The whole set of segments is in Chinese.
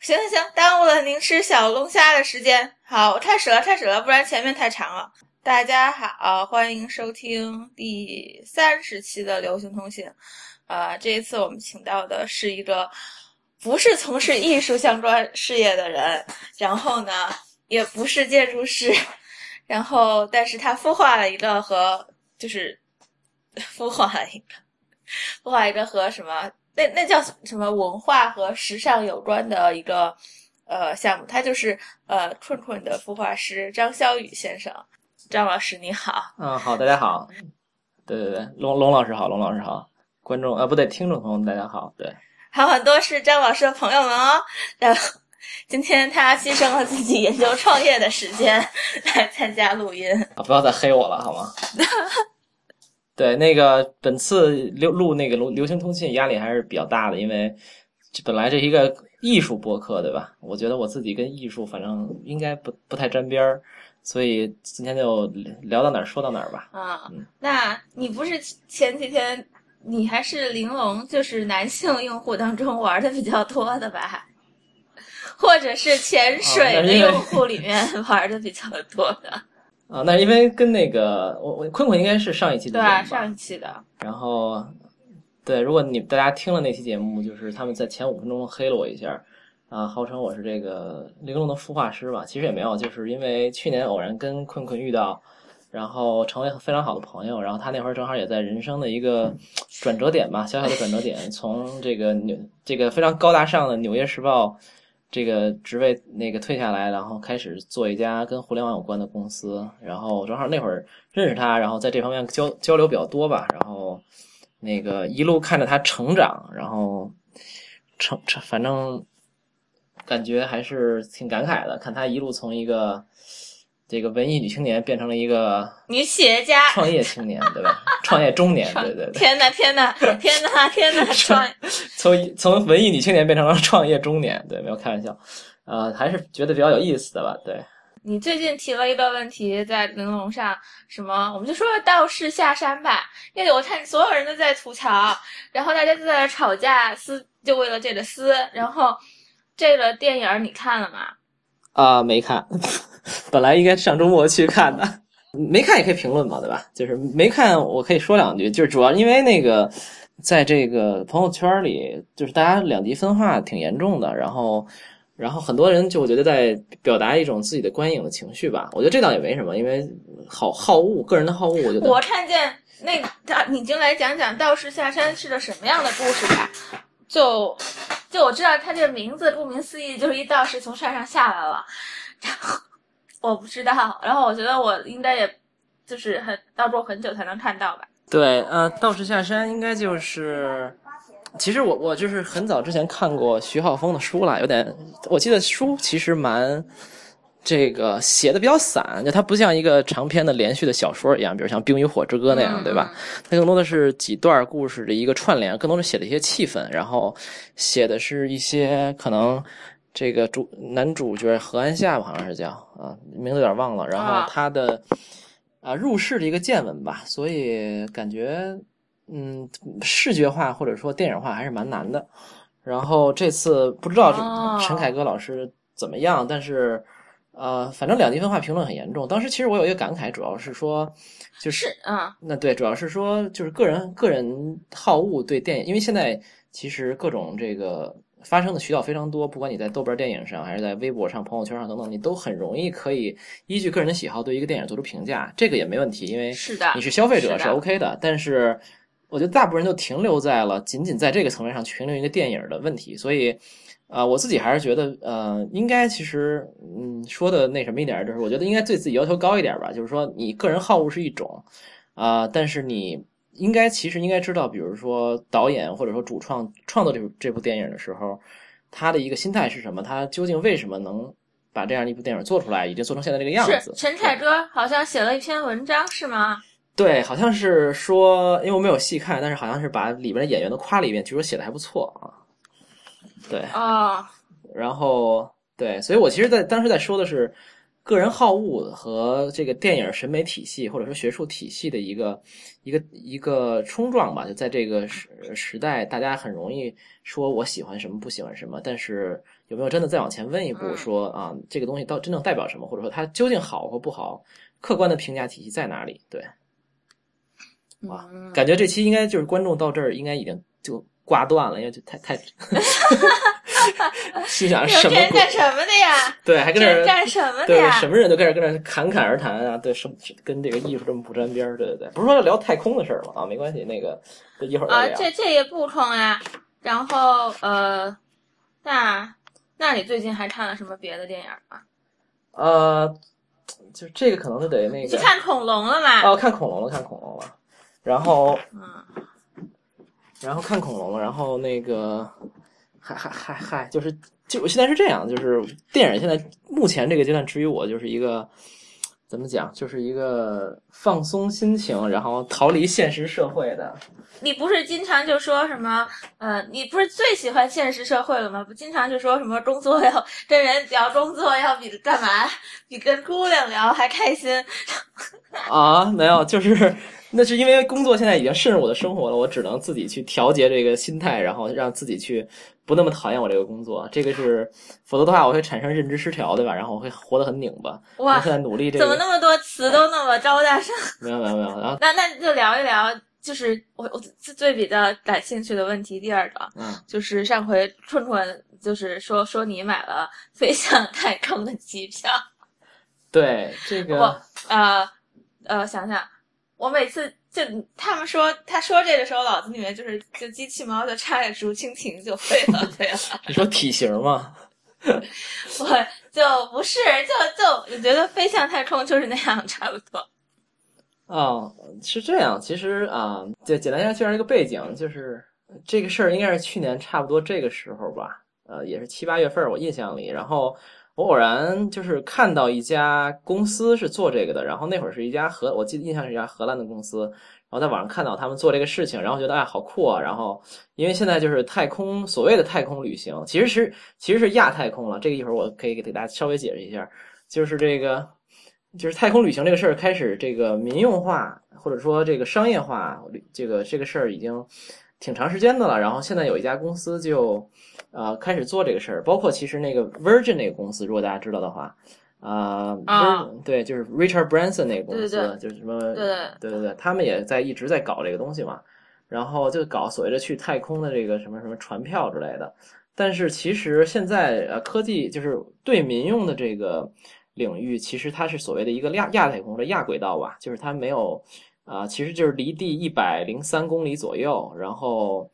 行行行，耽误了您吃小龙虾的时间。好，我开始了，开始了，不然前面太长了。大家好，欢迎收听第三十期的流行通信。呃，这一次我们请到的是一个不是从事艺术相关事业的人，然后呢，也不是建筑师，然后但是他孵化了一个和就是 孵化了一个孵化一个和什么那那叫什么文化和时尚有关的一个呃项目，他就是呃困困的孵化师张潇宇先生。张老师你好，嗯，好，大家好，对对对，龙龙老师好，龙老师好，观众啊不对，听众朋友们大家好，对，还有很多是张老师的朋友们哦。然后今天他牺牲了自己研究创业的时间 来参加录音，啊不要再黑我了好吗？对，那个本次流录那个流流行通信压力还是比较大的，因为这本来这一个艺术播客，对吧？我觉得我自己跟艺术反正应该不不太沾边儿，所以今天就聊到哪儿说到哪儿吧。啊嗯，那你不是前几天你还是玲珑，就是男性用户当中玩的比较多的吧？或者是潜水的用户里面玩的比较多的，啊，那因为跟那个我我坤坤应该是上一期的对上一期的，然后，对，如果你大家听了那期节目，就是他们在前五分钟黑了我一下，啊，号称我是这个玲珑的孵化师吧，其实也没有，就是因为去年偶然跟坤坤遇到，然后成为非常好的朋友，然后他那会儿正好也在人生的一个转折点吧，小小的转折点，从这个纽这个非常高大上的《纽约时报》这个职位那个退下来，然后开始做一家跟互联网有关的公司，然后正好那会儿认识他，然后在这方面交交流比较多吧，然后那个一路看着他成长，然后成成反正感觉还是挺感慨的，看他一路从一个这个文艺女青年变成了一个女企业家。创业青年，对吧？创业中年，对对对，天呐天呐 天呐天呐！创从从文艺女青年变成了创业中年，对，没有开玩笑，呃，还是觉得比较有意思的吧，对。你最近提了一个问题，在玲珑上，什么？我们就说道士下山吧，因为我看所有人都在吐槽，然后大家都在那吵架撕，就为了这个撕。然后这个电影你看了吗？啊、没看，本来应该上周末去看的，没看也可以评论嘛，对吧？就是没看，我可以说两句，就是主要因为那个在这个朋友圈里，就是大家两极分化挺严重的，然后。然后很多人就我觉得在表达一种自己的观影的情绪吧，我觉得这倒也没什么，因为好好恶，个人的好恶，我觉得我看见那他，你就来讲讲道士下山是个什么样的故事吧。就就我知道他这个名字，顾名思义就是一道士从山上下来了，然后我不知道，然后我觉得我应该也就是很要过很久才能看到吧。对，呃，道士下山应该就是，其实我我就是很早之前看过徐浩峰的书了，有点，我记得书其实蛮这个写的比较散，就它不像一个长篇的连续的小说一样，比如像《冰与火之歌》那样，嗯对吧？它更多的是几段故事的一个串联，更多是写的一些气氛，然后写的是一些可能。这个主男主角何安夏吧，好像是叫啊，名字有点忘了。然后啊他的啊入世的一个见闻吧，所以感觉嗯视觉化或者说电影化还是蛮难的。然后这次不知道陈凯歌老师怎么样，但是呃，反正两极分化评论很严重。当时其实我有一个感慨，主要是说就是是，嗯，那对，主要是说就是个人个人好恶对电影，因为现在其实各种这个发生的渠道非常多，不管你在豆瓣电影上，还是在微博上、朋友圈上等等，你都很容易可以依据个人的喜好对一个电影做出评价，这个也没问题，因为是的你是消费者是是 OK 的。但是我觉得大部分人都停留在了仅仅在这个层面上去评论一个电影的问题，所以。啊、我自己还是觉得，呃，应该其实，嗯，说的那什么一点儿，就是我觉得应该对自己要求高一点儿吧。就是说，你个人好恶是一种，啊、但是你应该其实应该知道，比如说导演或者说主创创作这部这部电影的时候，他的一个心态是什么？他究竟为什么能把这样一部电影做出来，已经做成现在这个样子？是陈凯歌好像写了一篇文章，是吗？对，好像是说，因为我没有细看，但是好像是把里边的演员都夸了一遍，据说写的还不错啊。对，哦，然后对，所以我其实在当时在说的是，个人好恶和这个电影审美体系或者说学术体系的一个一个一个冲撞吧。就在这个时时代，大家很容易说我喜欢什么，不喜欢什么，但是有没有真的再往前问一步，说啊，这个东西到真正代表什么，或者说它究竟好或不好，客观的评价体系在哪里？对，哇，感觉这期应该就是观众到这儿应该已经就挂断了，因为就太太。心想什么？干什么的呀？对，还跟这干什么的呀？对，什么人都跟这跟这侃侃而谈啊！对，什么跟这个艺术这么不沾边儿？对对对，不是说要聊太空的事儿吗？啊，没关系，那个一会儿啊，这这也不空啊。然后呃，那那你最近还看了什么别的电影吗？呃，就这个可能就得那个去看恐龙了嘛？哦，看恐龙了，看恐龙了。然后嗯，然后看恐龙，然后那个。嗨嗨嗨嗨，就是就现在是这样，就是电影现在目前这个阶段，至于我就是一个怎么讲，就是一个放松心情，然后逃离现实社会的。你不是经常就说什么？呃，你不是最喜欢现实社会了吗？不经常就说什么工作要跟人聊工作，要比干嘛？比跟姑娘聊还开心？啊，没有，就是。那是因为工作现在已经渗入我的生活了，我只能自己去调节这个心态，然后让自己去不那么讨厌我这个工作。这个是，否则的话我会产生认知失调，对吧？然后我会活得很拧巴。哇，现在努力这个。怎么那么多词都那么招大上？没有没有没有。然后那那就聊一聊，就是我我最比较感兴趣的问题，第二个，嗯，就是上回春春就是说说你买了飞向太空的机票。对这个。我呃呃想想。我每次就他们说他说这个时候，脑子里面就是就机器猫就插着竹蜻蜓就飞了飞了。你说体型吗？我就不是，就就我觉得飞向太空就是那样差不多。哦，是这样。其实啊，就简单一下介绍一个背景，就是这个事儿应该是去年差不多这个时候吧，呃，也是七八月份，我印象里，然后。我偶然就是看到一家公司是做这个的，然后那会儿是一家荷，我记得印象是一家荷兰的公司，然后在网上看到他们做这个事情，然后觉得哎好酷啊，然后因为现在就是太空所谓的太空旅行，其实是其实是亚太空了，这个一会儿我可以给大家稍微解释一下，就是这个就是太空旅行这个事儿开始这个民用化或者说这个商业化，这个这个事儿已经挺长时间的了，然后现在有一家公司就。呃，开始做这个事儿，包括其实那个 Virgin 那个公司，如果大家知道的话，啊，对，就是 Richard Branson 那个公司，就是什么，对对对对，他们也在一直在搞这个东西嘛，然后就搞所谓的去太空的这个什么什么船票之类的。但是其实现在呃，科技就是对民用的这个领域，其实它是所谓的一个亚亚太空的亚轨道吧，就是它没有啊，其实就是离地一百零三公里左右，然后。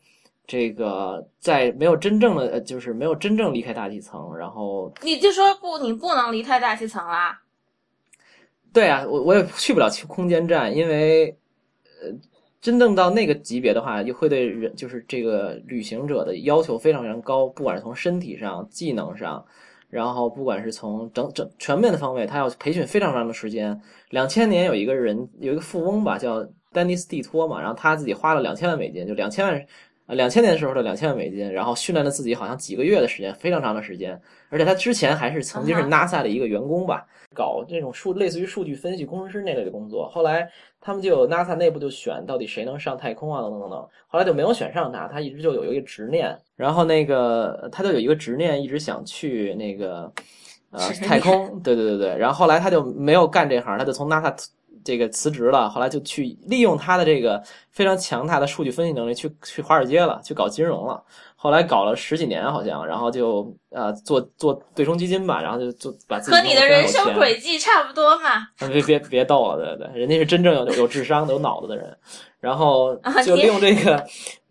这个在没有真正的，呃，就是没有真正离开大气层，然后你就说不，你不能离开大气层啦。对啊，我我也去不了空间站，因为，呃，真正到那个级别的话，又会对人，就是这个旅行者的要求非常非常高，不管是从身体上、技能上，然后不管是从整整全面的方位，他要培训非常长的时间。两千年有一个人，有一个富翁吧，叫丹尼斯蒂托嘛，然后他自己花了两千万美金，就两千万。啊，两千年的时候的两千万美金，然后训练了自己好像几个月的时间，非常长的时间。而且他之前还是曾经是 NASA 的一个员工吧，搞这种数类似于数据分析工程师那类的工作。后来他们就有 NASA 内部就选到底谁能上太空啊，等等等等。后来就没有选上他，他一直就有一个执念。然后那个他就有一个执念，一直想去那个呃太空。对对对对。然后后来他就没有干这行，他就从 NASA。这个辞职了，后来就去利用他的这个非常强大的数据分析能力，去去华尔街了，去搞金融了。后来搞了十几年，好像，然后就呃做做对冲基金吧，然后就做把自己和你的人生轨迹差不多嘛。别别别逗了，对对，人家是真正有有智商、有脑子的人，然后 就利用这个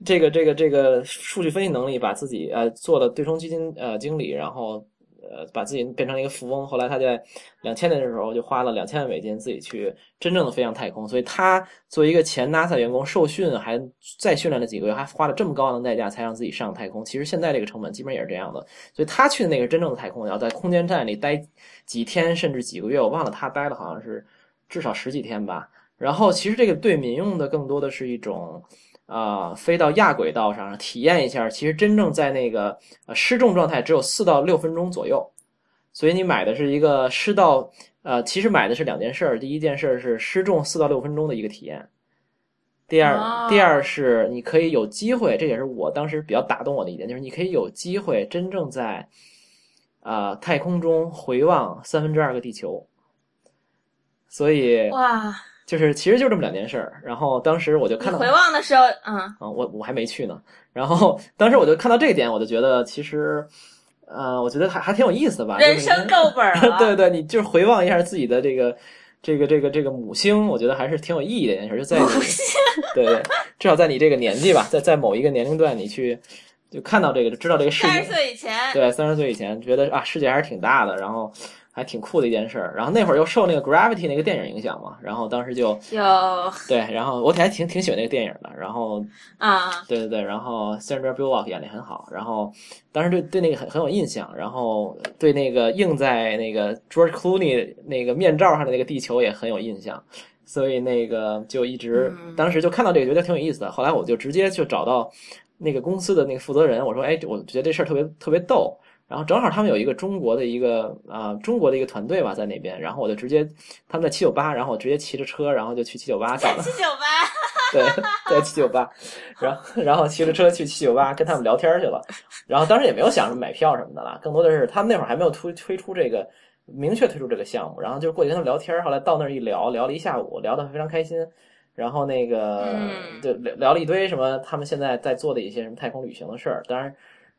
这个这个这个数据分析能力，把自己呃做了对冲基金呃经理，然后。呃，把自己变成了一个富翁。后来他在两千年的时候就花了两千万美金自己去真正的飞向太空。所以他作为一个前 NASA 员工，受训还再训练了几个月，还花了这么高昂的代价才让自己上太空。其实现在这个成本基本也是这样的。所以他去的那个真正的太空，要在空间站里待几天甚至几个月，我忘了他待了好像是至少十几天吧。然后其实这个对民用的更多的是一种。啊，飞到亚轨道上体验一下，其实真正在那个呃失重状态只有四到六分钟左右，所以你买的是一个失到呃，其实买的是两件事儿，第一件事儿是失重四到六分钟的一个体验，第二，哦第二是你可以有机会，这也是我当时比较打动我的一点，就是你可以有机会真正在啊、呃太空中回望三分之二个地球，所以哇，就是其实就这么两件事儿。然后当时我就看到回望的时候，嗯，啊，我我还没去呢。然后当时我就看到这一点，我就觉得其实，呃，我觉得还还挺有意思的吧。人生够本儿了。对对，你就是回望一下自己的这个这个这个这个母星，我觉得还是挺有意义的一件事。就在你对对，至少在你这个年纪吧，在在某一个年龄段，你去就看到这个，就知道这个世三十界。岁以前，对，三十岁以前觉得啊，世界还是挺大的，然后还挺酷的一件事儿。然后那会儿又受那个 Gravity 那个电影影响嘛，然后当时就有对，然后我还挺挺喜欢那个电影的。然后啊，对对对，然后 Sandra Bullock 演的很好，然后当时对对那个很很有印象，然后对那个映在那个 George Clooney 那个面罩上的那个地球也很有印象，所以那个就一直嗯当时就看到这个觉得挺有意思的，后来我就直接就找到那个公司的那个负责人，我说，哎，我觉得这事儿特别特别逗。然后正好他们有一个中国的一个啊、中国的一个团队吧在那边，然后我就直接他们在七九八，然后我直接骑着车，然后就去七九八找了。七九八，对，在七九八，然后然后骑着车去七九八跟他们聊天去了，然后当时也没有想着买票什么的啦，更多的是他们那会儿还没有推推出这个明确推出这个项目，然后就过去跟他们聊天，后来到那儿一聊，聊了一下午，聊得非常开心，然后那个嗯。就聊聊了一堆什么他们现在在做的一些什么太空旅行的事儿，当然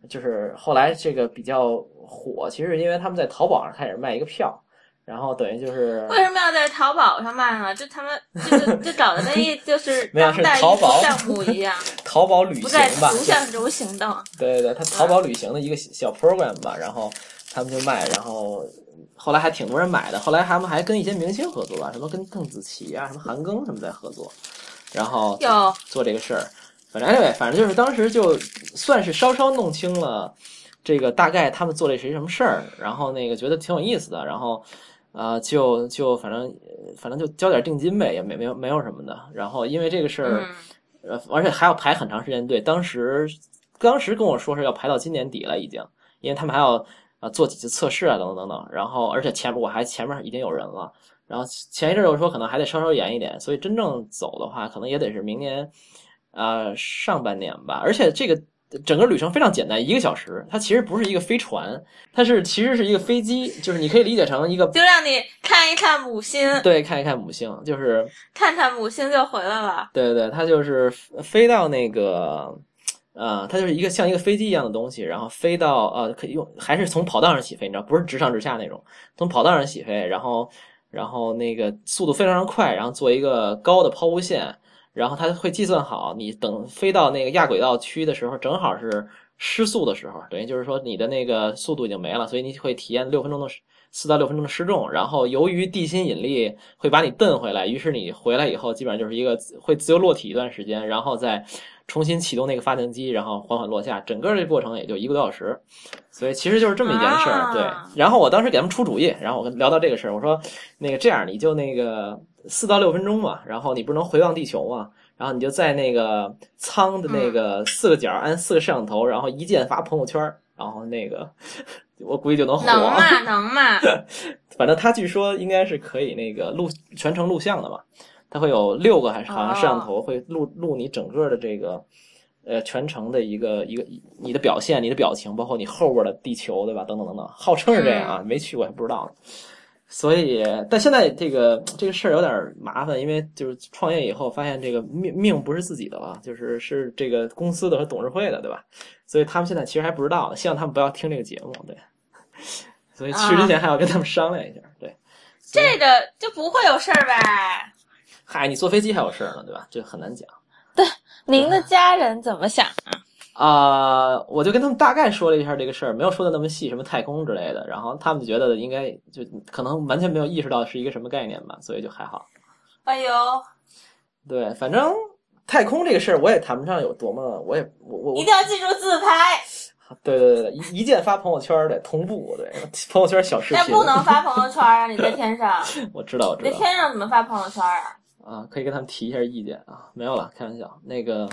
就是后来这个比较火，其实是因为他们在淘宝上开始卖一个票，然后等于就是为什么要在淘宝上卖呢？就他们就就就搞的那一 就是没有是当代淘宝项目一样，淘宝旅不在行吧，图像中行动。对对对，他淘宝旅行的一个小 program 吧，然后他们就卖，然后后来还挺多人买的，后来他们还跟一些明星合作吧，什么跟邓紫棋啊、什么韩庚什么在合作，然后有做这个事儿。反正 anyway，反正就是当时就算是稍稍弄清了这个大概他们做的是一什么事儿，然后那个觉得挺有意思的，然后呃就就反正呃反正就交点定金呗，也没没有没有什么的。然后因为这个事儿，而且还要排很长时间队。当时当时跟我说是要排到今年底了，已经，因为他们还要呃做几次测试啊，等等等等。然后，而且前面我还前面已经有人了。然后前一阵儿又说可能还得稍稍严一点，所以真正走的话，可能也得是明年呃上半年吧。而且这个整个旅程非常简单，一个小时。它其实不是一个飞船，它是其实是一个飞机，就是你可以理解成一个就让你看一看母星，对看一看母星，就是看看母星就回来了。对对对，它就是飞到那个，呃，它就是一个像一个飞机一样的东西，然后飞到呃，可以用还是从跑道上起飞，你知道，不是直上直下那种，从跑道上起飞，然后然后那个速度非常快，然后做一个高的抛物线，然后它会计算好，你等飞到那个亚轨道区的时候，正好是失速的时候，等于就是说你的那个速度已经没了，所以你会体验六分钟的四到六分钟的失重，然后由于地心引力会把你蹬回来，于是你回来以后基本上就是一个会自由落体一段时间，然后再重新启动那个发电机，然后缓缓落下，整个这过程也就一个多小时，所以其实就是这么一件事儿。啊。对，然后我当时给他们出主意，然后我跟聊到这个事儿，我说那个这样你就那个四到六分钟嘛，然后你不能回望地球嘛，然后你就在那个舱的那个四个角安四个摄像头，然后一键发朋友圈，然后那个 我估计就能火。能嘛能 嘛，反正他据说应该是可以那个录全程录像的嘛，他会有六个还是好像摄像头会录录你整个的这个呃全程的一个一个你的表现、你的表情，包括你后边的地球，对吧？等等等等，号称是这样啊，没去过还不知道呢。所以，但现在这个这个事儿有点麻烦，因为就是创业以后发现这个命命不是自己的了，就是是这个公司的和董事会的，对吧？所以他们现在其实还不知道，希望他们不要听这个节目，对。所以去之前还要跟他们商量一下，对。这个就不会有事儿呗。嗨，你坐飞机还有事儿呢，对吧？这很难讲对您的家人怎么想啊？啊、我就跟他们大概说了一下这个事儿，没有说的那么细，什么太空之类的。然后他们觉得应该就可能完全没有意识到是一个什么概念吧，所以就还好。哎呦，对，反正太空这个事儿我也谈不上有多么，我也我我我一定要记住自拍，对对对对，一一键发朋友圈得同步，对，朋友圈小视频。但不能发朋友圈啊！你在天上，我知道我知道你在天上怎么发朋友圈啊？啊，可以跟他们提一下意见啊，没有了，开玩笑。那个，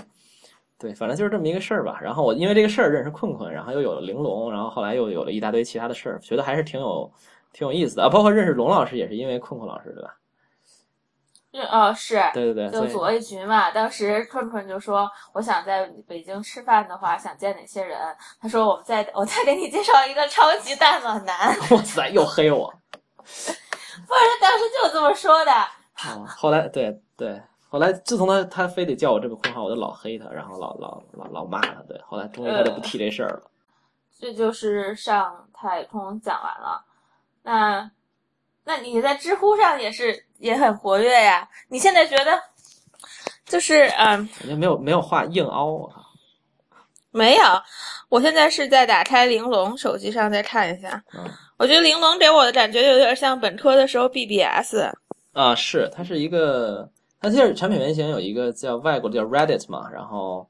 对，反正就是这么一个事儿吧。然后我因为这个事儿认识困困，然后又有了玲珑，然后后来又有了一大堆其他的事儿，觉得还是挺有挺有意思的啊。包括认识龙老师也是因为困困老师，对吧？嗯哦，是，对对对，就组了一局嘛。当时困困就说，我想在北京吃饭的话，想见哪些人？他说，我们再我再给你介绍一个超级大暖男。哇塞，又黑我。不是，他当时就这么说的。啊，后来对对，后来自从他他非得叫我这个困号，我就老黑他，然后老老老老骂他。对，后来终于他就不提这事儿了。这就是上太空讲完了。那那你在知乎上也是也很活跃呀？你现在觉得就是嗯，感觉没有没有话硬凹，我靠。没有，我现在是在打开玲珑手机上再看一下。嗯我觉得玲珑给我的感觉有点像本科的时候 BBS。啊，是，它是一个，它其实产品原型有一个叫外国的叫 Reddit 嘛，然后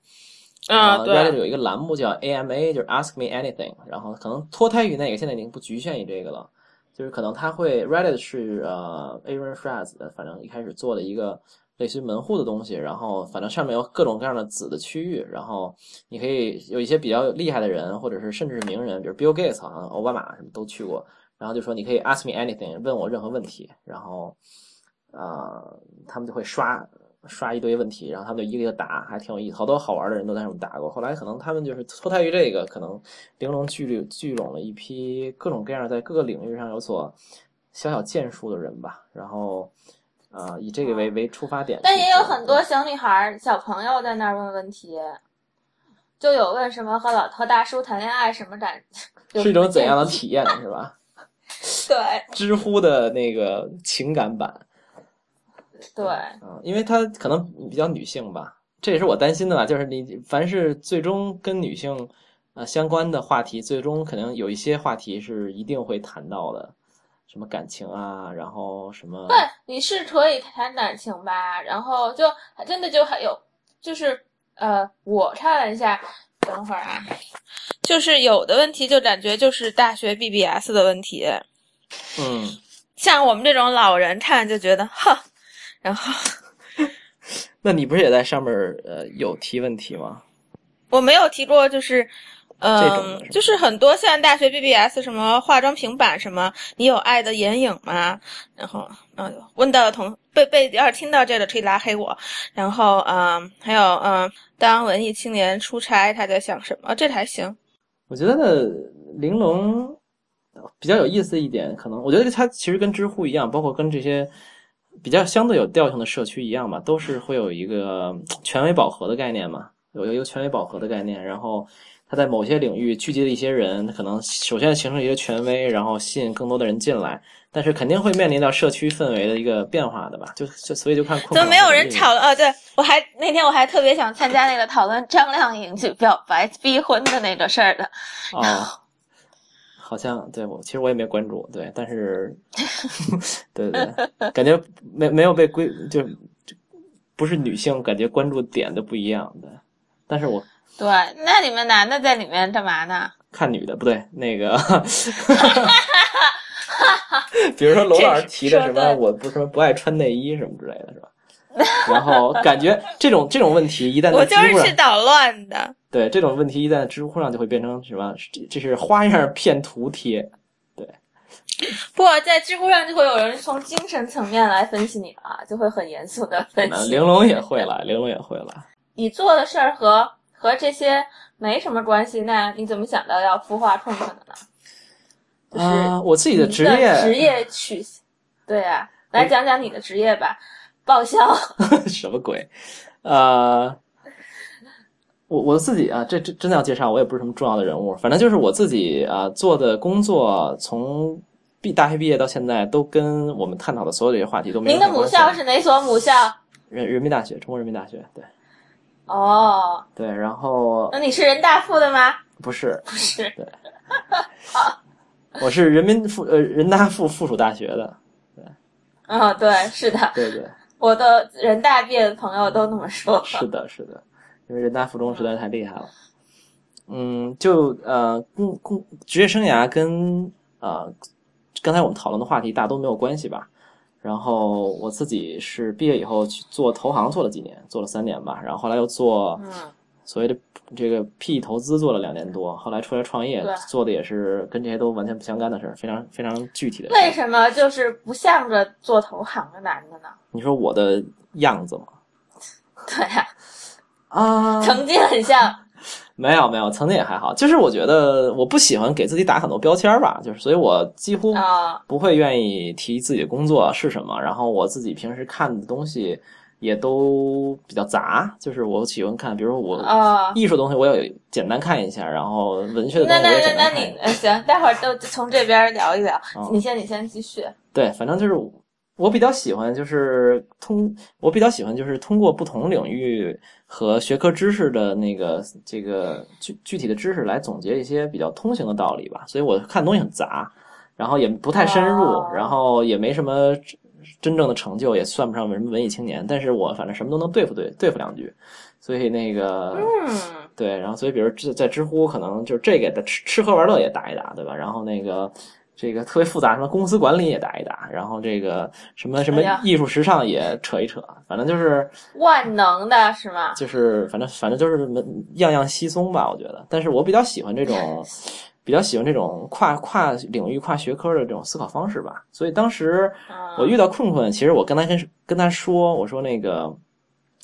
啊，呃 Reddit，有一个栏目叫 AMA，就是 Ask Me Anything，然后可能脱胎于那个，现在已经不局限于这个了，就是可能它会 Reddit 是呃 Aaron Fraz 的，反正一开始做的一个类似于门户的东西，然后反正上面有各种各样的子的区域，然后你可以有一些比较厉害的人，或者是甚至是名人，比如 Bill Gates 好像奥巴马什么都去过，然后就说你可以 Ask Me Anything，问我任何问题，然后呃他们就会刷。刷一堆问题，然后他们就一个一个答，还挺有意思。好多好玩的人都在上面答过。后来可能他们就是脱胎于这个，可能玲珑聚聚聚拢了一批各种各样在各个领域上有所小小建树的人吧。然后，呃，以这个为为出发点，但也有很多小女孩儿、小朋友在那儿问问题，就有问什么和老和大叔谈恋爱什么感，是一种怎样的体验，是吧？对？知乎的那个情感版，对对，嗯，因为它可能比较女性吧，这也是我担心的吧。就是你凡是最终跟女性呃相关的话题，最终可能有一些话题是一定会谈到的，什么感情啊，然后什么对，你是可以谈感情吧，然后就真的就还有就是呃，我看了一下，等会儿啊，就是有的问题就感觉就是大学 BBS 的问题，嗯，像我们这种老人看就觉得哼，然后 那你不是也在上面呃有提问题吗？我没有提过就是。嗯就是很多像大学 BBS 什么化妆平板什么，你有爱的眼影吗？然后，嗯，问到的同被被要是听到这个可以拉黑我。然后，嗯，还有，嗯，当文艺青年出差，他在想什么？这还行。我觉得玲珑比较有意思一点，可能我觉得它其实跟知乎一样，包括跟这些比较相对有调性的社区一样嘛，都是会有一个权威饱和的概念嘛，有一个权威饱和的概念，然后它在某些领域聚集了一些人，可能首先形成一个权威，然后吸引更多的人进来，但是肯定会面临到社区氛围的一个变化的吧，就就所以就看困怎么没有人困讨论？哦，对我还那天我还特别想参加那个讨论张靓颖去表白逼婚的那个事儿的。哦，好像对我其实我也没关注，对，但是 对对对，感觉没没有被归，就就不是女性，感觉关注点都不一样的。但是我对，那你们男的在里面干嘛呢？看女的不对，那个，比如说娄老师提的什么，我不是什么不爱穿内衣什么之类的，是吧？然后感觉这种这种问题一旦我就是去捣乱的。对这种问题一旦在知乎上就会变成什么？这这是花样骗图贴，对不，在知乎上就会有人从精神层面来分析你了，就会很严肃的分析。那玲珑也会了，玲珑也会了。你做的事儿和和这些没什么关系，那你怎么想到要孵化困困的呢？就是啊，我自己的职业职业取，对啊，来讲讲你的职业吧，报销。什么鬼？呃，我我自己啊，这这真的要介绍，我也不是什么重要的人物，反正就是我自己啊做的工作，从毕大学毕业到现在，都跟我们探讨的所有这些话题都没有您的母校是哪所母校？人人民大学，中国人民大学，对哦，对，然后那你是人大附的吗？不是，不是，对我是人民附呃人大附附属大学的，嗯，对，是的，对对，我的人大毕业的朋友都那么说。是的，是的，因为人大附中实在太厉害了。嗯，就呃，工工职业生涯跟呃刚才我们讨论的话题大都没有关系吧。然后我自己是毕业以后去做投行做了几年，做了三年吧，然后后来又做嗯所谓的这个 PE 投资做了两年多，后来出来创业，做的也是跟这些都完全不相干的事儿，非常非常具体的。为什么就是不向着做投行的男的呢？你说我的样子吗？对呀、啊，曾经很像。没有没有，曾经也还好，就是我觉得我不喜欢给自己打很多标签儿吧，就是所以我几乎啊不会愿意提自己的工作是什么，然后我自己平时看的东西也都比较杂，就是我喜欢看，比如说我啊，艺术东西我也简单看一下，然后文学的东那那西我也那那你行，待会儿都从这边聊一聊。哦你先你先继续。对，反正就是我比较喜欢，就是通我比较喜欢就是通过不同领域和学科知识的那个这个具具体的知识来总结一些比较通行的道理吧。所以我看东西很杂，然后也不太深入，哦然后也没什么真真正的成就，也算不上什么文艺青年。但是我反正什么都能对付对对付两句，所以那个嗯，对，然后所以比如在在知乎可能就是这个的吃吃喝玩乐也打一打，对吧？然后那个这个特别复杂什么公司管理也打一打，然后这个什么什么艺术时尚也扯一扯，反正就是万能的是吗？就是反正反正就是门样样稀松吧，我觉得。但是我比较喜欢这种。比较喜欢这种跨跨领域、跨学科的这种思考方式吧，所以当时嗯我遇到困困，其实我跟他跟跟他说，我说那个，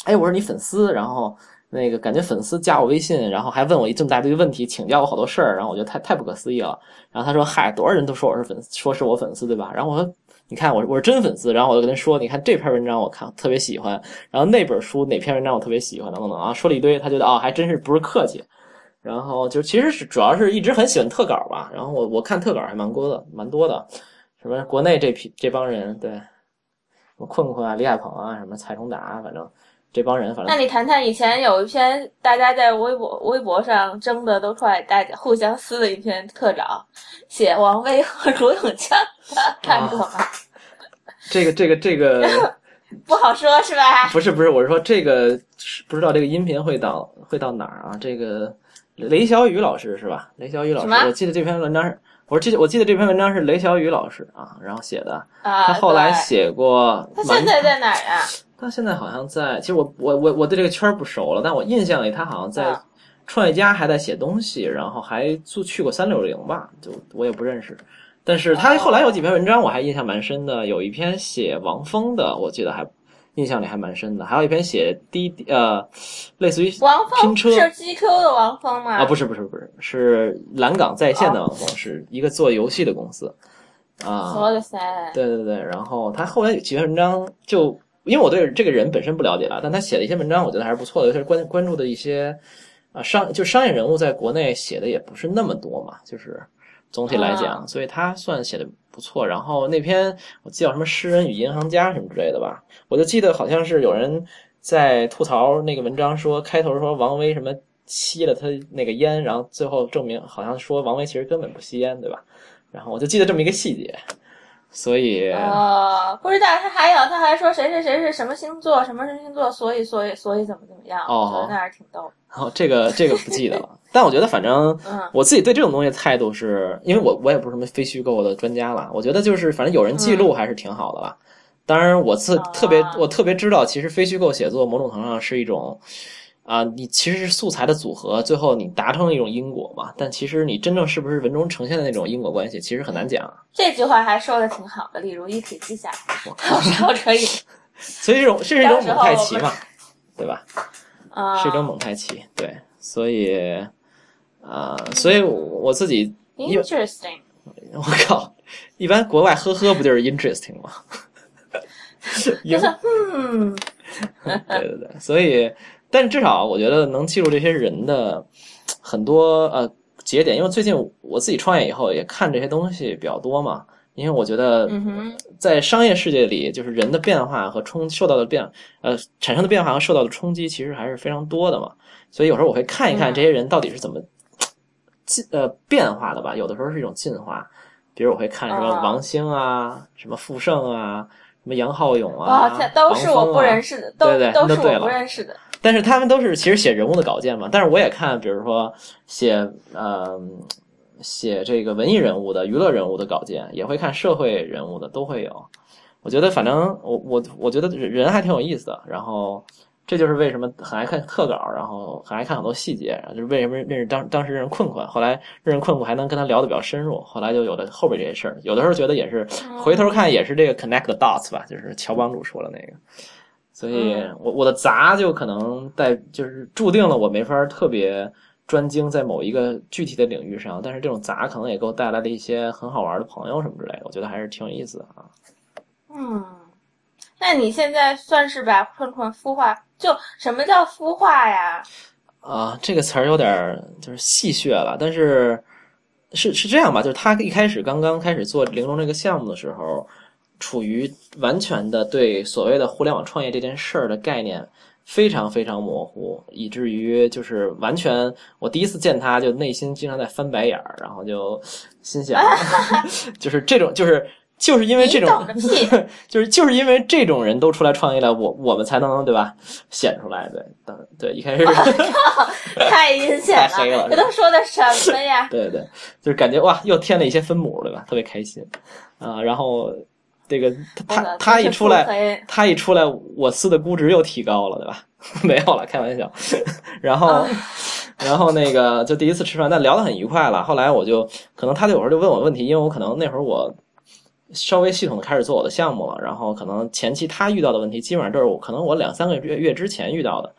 哎，我是你粉丝，然后那个感觉粉丝加我微信，然后还问我一这么大堆问题，请教我好多事儿，然后我觉得太太不可思议了。然后他说，嗨，多少人都说我是粉丝，说是我粉丝，对吧？然后我说，你看我我是真粉丝，然后我就跟他说，你看这篇文章我看特别喜欢，然后那本书哪篇文章我特别喜欢，等等等啊，说了一堆，他觉得哦，还真是不是客气。然后就其实是主要是一直很喜欢特稿吧，然后我我看特稿还蛮多的，蛮多的，什么国内这批这帮人，对，什么困困啊、李海鹏啊、什么蔡崇达，反正这帮人，反正那你谈谈以前有一篇大家在微博微博上争的都快，大家互相撕的一篇特稿，写王威和 卢永强，看过吗？这个这个这个 不好说是吧？不是不是，我是说这个不知道这个音频会到会到哪儿啊？这个雷小雨老师是吧？雷小雨老师，我记得这篇文章是，我记得我记得这篇文章是雷小雨老师啊，然后写的，啊，他后来写过他现在在哪儿啊？他现在好像在，其实我我我我对这个圈儿不熟了，但我印象里他好像在啊创业家还在写东西，然后还做去过三六零吧，就我也不认识。但是他后来有几篇文章我还印象蛮深的，有一篇写王峰的，我记得还印象里还蛮深的，还有一篇写滴滴呃，类似于王峰拼车是 GQ 的王峰吗？啊，不是不是不是，是蓝港在线的王峰，是一个做游戏的公司啊。我的塞，对对对，然后他后来有几篇文章就，因为我对这个人本身不了解了，但他写的一些文章我觉得还是不错的，尤其是关关注的一些啊商就商业人物在国内写的也不是那么多嘛，就是总体来讲，所以他算写的不错。然后那篇我记得叫什么“诗人与银行家”什么之类的吧，我就记得好像是有人在吐槽那个文章说开头说王威什么吸了他那个烟，然后最后证明好像说王威其实根本不吸烟，对吧？然后我就记得这么一个细节，所以。哦，不知道他还有，他还说谁谁谁是什么星座，什么什么星座，所以所以所以怎么怎么样，哦我觉得那还是挺逗。哦，这个这个不记得了，但我觉得反正嗯我自己对这种东西态度是，因为我我也不是什么非虚构的专家了，我觉得就是反正有人记录还是挺好的吧。当然，我自特别啊我特别知道，其实非虚构写作某种程度上是一种啊，你其实是素材的组合，最后你达成了一种因果嘛。但其实你真正是不是文中呈现的那种因果关系，其实很难讲。这句话还说的挺好的，例如一可以记下来，到时候可以。所以这种这是一种蒙太奇嘛，对吧？啊、是一种蒙太奇，对，所以啊、所以我自己 interesting。我靠，一般国外呵呵不就是 interesting 吗？就是嗯，对对对，所以，但是至少我觉得能记住这些人的很多呃节点，因为最近我自己创业以后也看这些东西比较多嘛，因为我觉得嗯，在商业世界里，就是人的变化和冲受到的变呃产生的变化和受到的冲击，其实还是非常多的嘛，所以有时候我会看一看嗯。这些人到底是怎么进呃变化的吧，有的时候是一种进化，比如我会看什么啊。王兴啊，什么傅盛啊。什么杨浩勇哇，啊，这都是我不认识的，都对对都是我不认识的。但是他们都是其实写人物的稿件嘛，但是我也看，比如说写呃写这个文艺人物的、娱乐人物的稿件，也会看社会人物的，都会有。我觉得反正我我我觉得人还挺有意思的，然后这就是为什么很爱看特稿，然后很爱看很多细节，就是为什么认识当当时认识困困，后来认识困困还能跟他聊得比较深入，后来就有了后边这些事儿。有的时候觉得也是回头看也是这个 connect the dots 吧，就是乔帮主说的那个。所以我我的杂就可能带就是注定了我没法特别专精在某一个具体的领域上，但是这种杂可能也给我带来了一些很好玩的朋友什么之类的，我觉得还是挺有意思的啊。嗯，那你现在算是把困困孵化？就什么叫孵化呀？啊，这个词儿有点就是戏谑了，但是是是这样吧？就是他一开始刚刚开始做玲珑这个项目的时候，处于完全的对所谓的互联网创业这件事儿的概念非常非常模糊，以至于就是完全我第一次见他就内心经常在翻白眼儿，然后就心想，就是这种就是。就是因为这种，就是就是因为这种人都出来创业了，我我们才能对吧显出来，对，对，一开始 太阴险了，太黑了，这都说的什么呀？对对，就是感觉哇，又添了一些分母，对吧？特别开心啊！然后这个他他一出来，他一出来，我司的估值又提高了，对吧？没有了，开玩笑。然后然后那个就第一次吃饭，但聊得很愉快了。后来我就可能他有时候就问我问题，因为我可能那会儿我。稍微系统的开始做我的项目了，然后可能前期他遇到的问题，基本上都是我可能我两三个月月之前遇到的，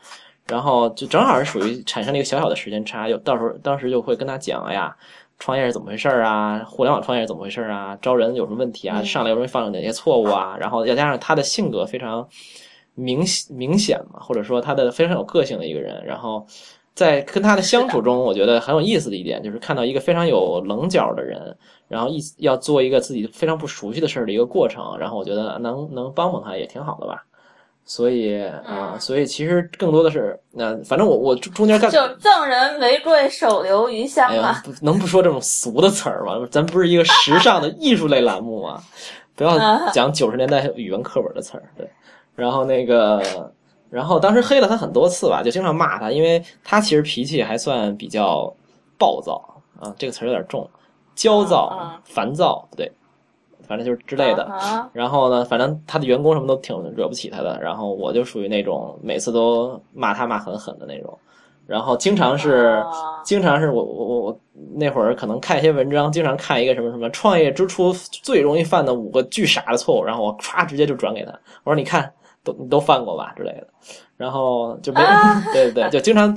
然后就正好是属于产生了一个小小的时间差，就到时候当时就会跟他讲，哎呀，创业是怎么回事啊？互联网创业是怎么回事啊？招人有什么问题啊？上来容易犯了哪些错误啊？然后再加上他的性格非常明明显嘛，或者说他的非常有个性的一个人，然后在跟他的相处中，我觉得很有意思的一点就是看到一个非常有棱角的人。然后一要做一个自己非常不熟悉的事儿的一个过程，然后我觉得能能帮帮他也挺好的吧，所以啊，所以其实更多的是那反正我我中间干就赠人玫瑰手留余香嘛，能不说这种俗的词儿吗？咱不是一个时尚的艺术类栏目吗？不要讲九十年代语文课本的词儿。对，然后那个，然后当时黑了他很多次吧，就经常骂他，因为他其实脾气还算比较暴躁啊，这个词儿有点重。焦躁、烦躁，不对，反正就是之类的。然后呢，反正他的员工什么都挺惹不起他的。然后我就属于那种每次都骂他骂很狠的那种。然后经常是，经常是我我我我那会儿可能看一些文章，经常看一个什么什么创业之初最容易犯的五个巨傻的错误，然后我唰直接就转给他，我说你看都你都犯过吧之类的。然后就没对对对，就经常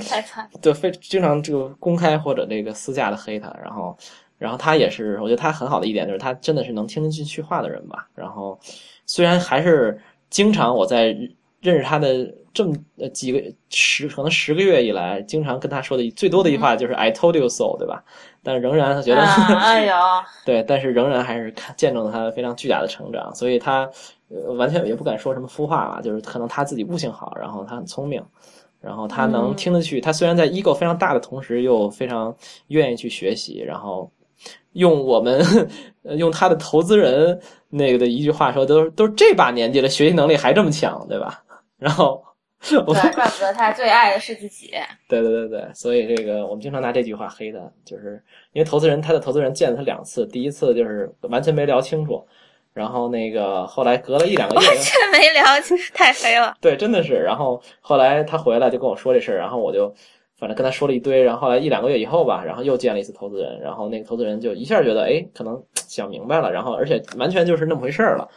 就非经常就公开或者这个私下的黑他，然后。然后他也是，我觉得他很好的一点就是他真的是能听得进去话的人吧。然后虽然还是经常我在认识他的这么几个十可能十个月以来，经常跟他说的最多的一句话就是 “I told you so”，对吧？但仍然他觉得，哎呦，对，但是仍然还是看见证了他非常巨大的成长。所以他完全也不敢说什么孵化吧，就是可能他自己悟性好，然后他很聪明，然后他能听得去。他虽然在 ego 非常大的同时，又非常愿意去学习，然后。用我们 用他的投资人那个的一句话说，都都这把年纪了，学习能力还这么强，对吧？然后，对，怪不得他最爱的是自己。对对对对，所以这个我们经常拿这句话黑他，就是因为投资人他的投资人见了他两次，第一次就是完全没聊清楚，然后那个后来隔了一两个月，完全没聊清，太黑了。对，真的是。然后后来他回来就跟我说这事儿，然后我就。反正跟他说了一堆，然后后来一两个月以后吧，然后又见了一次投资人，然后那个投资人就一下觉得，哎，可能想明白了，然后而且完全就是那么回事儿了。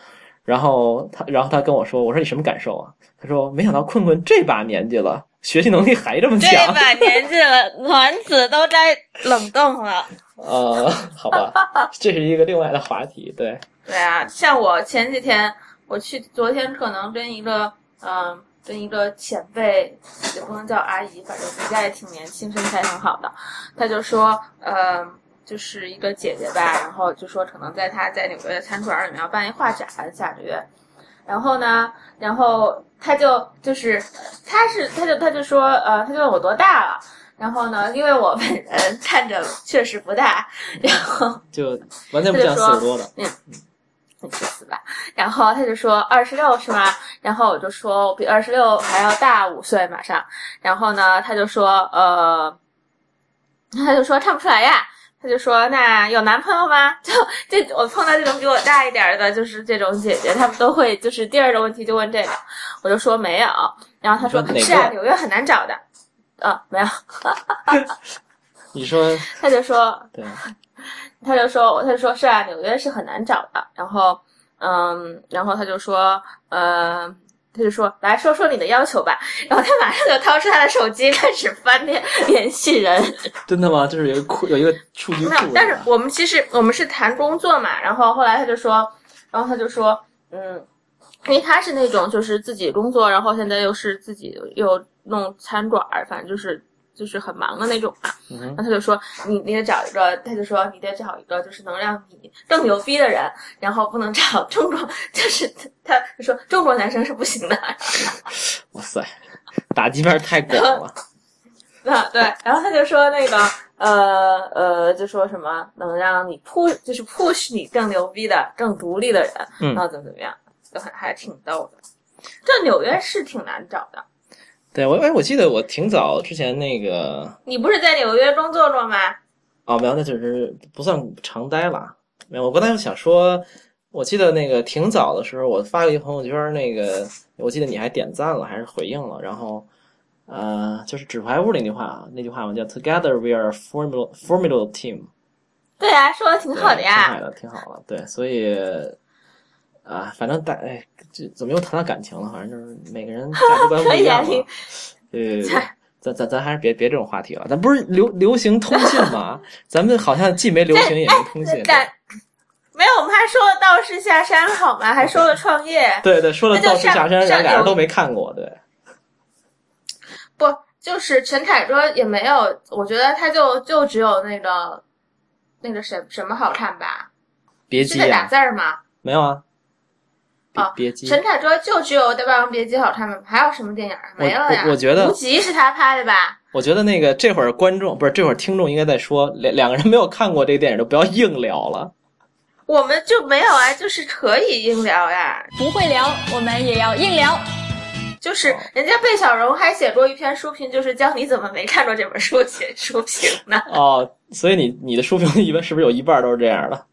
然后他，然后他跟我说，我说你什么感受啊？他说没想到困困这把年纪了，学习能力还这么强。这把年纪了，卵子都该冷冻了。呃，好吧，这是一个另外的话题。对。对啊，像我前几天，我去昨天可能跟一个嗯。跟一个前辈，也不能叫阿姨，反正人家也挺年轻，身材挺好的。他就说，呃，就是一个姐姐吧，然后就说可能在他在纽约的餐馆里面要办一画展，下个月。然后呢，然后他就就是他是他就他就说，呃，他就问我多大了。然后呢，因为我本人看着确实不大，然后就完全不像四十多的，嗯。你去死吧！然后他就说二十六是吗？然后我就说我比二十六还要大五岁，马上。然后呢，他就说呃，他就说看不出来呀，他就说：“那有男朋友吗？” 就这我碰到这种比我大一点的，就是这种姐姐，他们都会就是第二个问题就问这个，我就说没有。然后他说：“是啊，纽约很难找的。”啊，没有。你说？他就说：“对。”他就说：“他就说是啊，纽约是很难找的。”然后，嗯，然后他就说：“呃。”他就说：“来说说你的要求吧。”然后他马上就掏出他的手机，开始翻联联系人。真的吗？就是有一个库，有一个数据库。但是我们其实我们是谈工作嘛。然后后来他就说，然后他就说，嗯，因为他是那种就是自己工作，然后现在又是自己又弄餐馆，反正就是。就是很忙的那种嘛，然后他就说你你得找一个，他就说你得找一个就是能让你更牛逼的人，然后不能找中国，就是他他说中国男生是不行的。哇塞，打击面太广了。那对，然后他就说那个呃呃，就说什么能让你 push 就是 push 你更牛逼的、更独立的人，然后怎么怎么样，就很还挺逗的。这纽约是挺难找的。对，我哎，我记得我挺早之前那个，你不是在纽约工作过吗？哦，没有，那就是不算常待了。没有，我刚才想说，我记得那个挺早的时候，我发了一个朋友圈，那个我记得你还点赞了，还是回应了。然后，呃，就是纸牌屋那句话，那句话嘛，叫 “Together we are formidable formidable team”。对啊，说的挺好的呀，挺好的，挺好的。对，所以。啊，反正大哎，这怎么又谈到感情了？反正就是每个人价值观不一样嘛。对咱咱咱还是别别这种话题了。咱不是流流行通信吗？咱们好像既没流行也没通信。没有，我们还说了道士下山好吗？还说了创业。对对，说了道士下山，咱俩人都没看过。对。不，就是陈凯歌也没有，我觉得他就就只有那个那个什什么好看吧？别急啊。打字吗？没有啊。啊，别急！陈凯歌就只有《霸王别姬》好看吗？还有什么电影没了呀？我觉得无极是他拍的吧？我觉得那个这会儿观众不是这会儿听众应该在说两两个人没有看过这个电影，就不要硬聊了。我们就没有啊，就是可以硬聊呀。不会聊，我们也要硬聊。就是人家贝小荣还写过一篇书评，就是教你怎么没看过这本书写书评呢。哦，所以你你的书评一般是不是有一半都是这样的？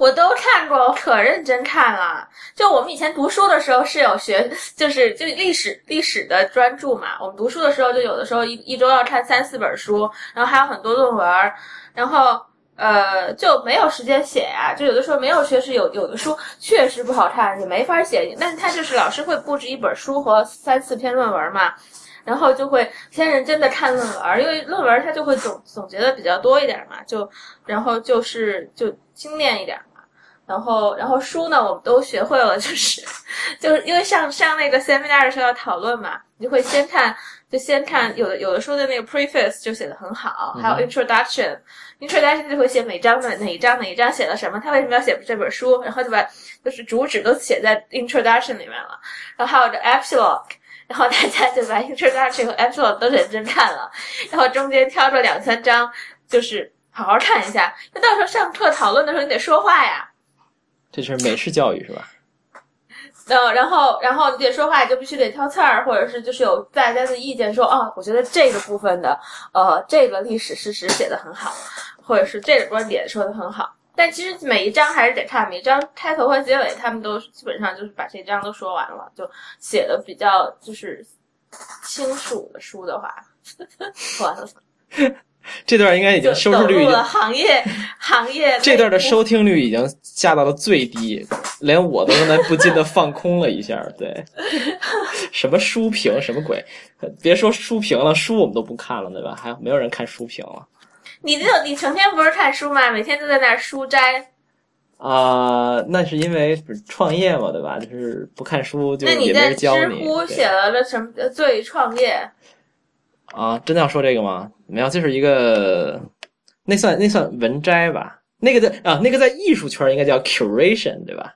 我都看过，我可认真看了。就我们以前读书的时候是有学，就是就历史历史的专注嘛。我们读书的时候就有的时候一一周要看三四本书，然后还有很多论文，然后呃就没有时间写呀。就有的时候没有学识，有有的书确实不好看，也没法写。但是他就是老师会布置一本书和三四篇论文嘛。然后就会先认真的看论文，因为论文它就会总总结的比较多一点嘛，就然后就是就精炼一点。然后然后书呢，我们都学会了，就是就是因为上上那个 seminar 的时候要讨论嘛，你就会先看就先看有的有的书的那个 preface 就写的很好，还有 introduction，introduction 就会写每章的哪一章哪一章写了什么，他为什么要写这本书，然后就把就是主旨都写在 introduction 里面了，然后还有这 epilogue。然后大家就把 introduction 和 epilogue 都认真看了，然后中间挑着两三章，就是好好看一下。那到时候上课讨论的时候，你得说话呀。这是美式教育是吧？嗯，然后然后你得说话，就必须得挑刺儿，或者是就是有大家的意见说，哦，我觉得这个部分的呃这个历史事实写的很好，或者是这个观点说的很好。但其实每一章还是得看，每一章开头和结尾，他们都基本上就是把这章都说完了，就写的比较就是清楚的书的话，完了。这段应该已经收视率行业行业 这段的收听率已经下到了最低，连我都刚才不禁的放空了一下。对，什么书评什么鬼？别说书评了，书我们都不看了，对吧？还没有人看书评了。你这你成天不是看书吗？每天都在那儿书斋。啊，那是因为创业嘛，对吧？就是不看书就也没人教你。那你在知乎写了个什么最创业？啊，真的要说这个吗？没有，这是一个那算那算文摘吧。那个在啊，那个在艺术圈应该叫 curation，对吧？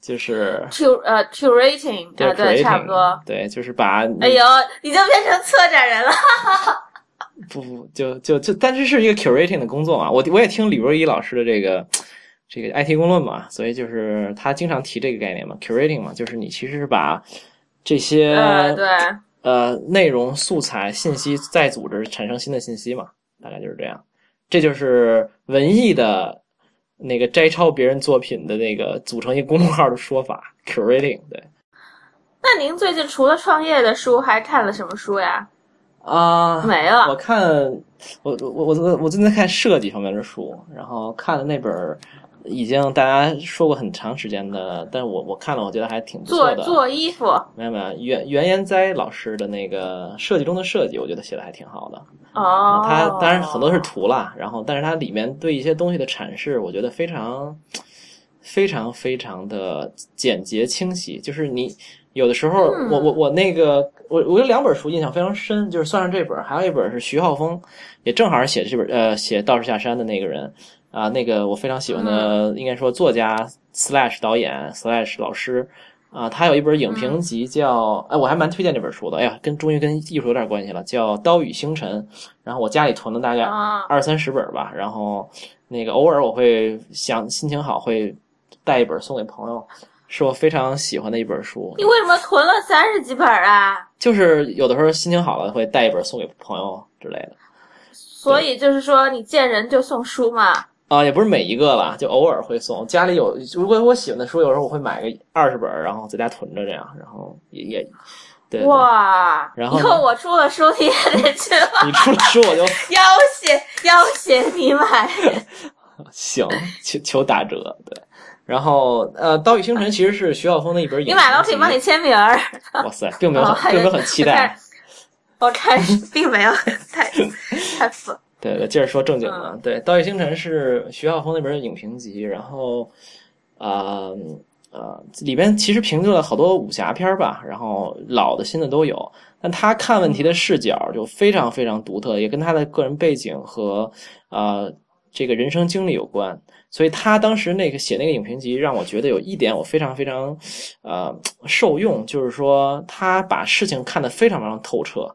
就是 cur 呃 curating 对，对，差不多。对，就是把。哎呦，你就变成策展人了。不不，就就就，但是是一个 curating 的工作嘛。我我也听李若一老师的这个这个 IT 公论嘛，所以就是他经常提这个概念嘛，curating 嘛，就是你其实是把这些对呃内容、素材、信息再组织，产生新的信息嘛，大概就是这样。这就是文艺的那个摘抄别人作品的那个组成一个公众号的说法，curating。对那您最近除了创业的书，还看了什么书呀？啊，没了我。看我我我我我最近在看设计方面的书，然后看了那本儿已经大家说过很长时间的，但我我看了，我觉得还挺不错做的。做衣服没有没有，袁袁研哉老师的那个设计中的设计，我觉得写的还挺好的。哦，他当然很多是图啦，然后但是它里面对一些东西的阐释，我觉得非常非常非常的简洁清晰。就是你有的时候，嗯我我我那个我我有两本书印象非常深，就是算上这本，还有一本是徐浩峰，也正好是写这本呃写《道士下山》的那个人啊，那个我非常喜欢的，应该说作家 slash 导演 slash 老师。啊，他有一本影评集叫，哎，我还蛮推荐这本书的。哎呀，跟终于跟艺术有点关系了，叫《刀与星辰》。然后我家里囤了大概啊，二三十本吧，然后那个偶尔我会想心情好会带一本送给朋友，是我非常喜欢的一本书你。为什么囤了三十几本啊？就是有的时候心情好了会带一本送给朋友之类的所以就是说，你见人就送书嘛。啊，也不是每一个吧，就偶尔会送。家里有如果我喜欢的书，有时候我会买个二十本，然后在家囤着这样，然后也也对。对哇！然后呢以后我出了书，你也得去了，你出了书我就要挟要挟你买。行，求求打折，对。然后呃，《刀与星辰》其实是徐晓峰的一本影你买了，我可以帮你签名儿。哇塞，并没有并没有很 期待。我看并没有太太粉。对对，接着说正经的，嗯。对，《刀与星辰》是徐浩峰那边的影评集，然后，呃呃，里边其实评论了好多武侠片吧，然后老的新的都有，但他看问题的视角就非常非常独特，也跟他的个人背景和呃这个人生经历有关。所以他当时那个写那个影评集，让我觉得有一点我非常非常呃受用，就是说他把事情看得非常非常透彻，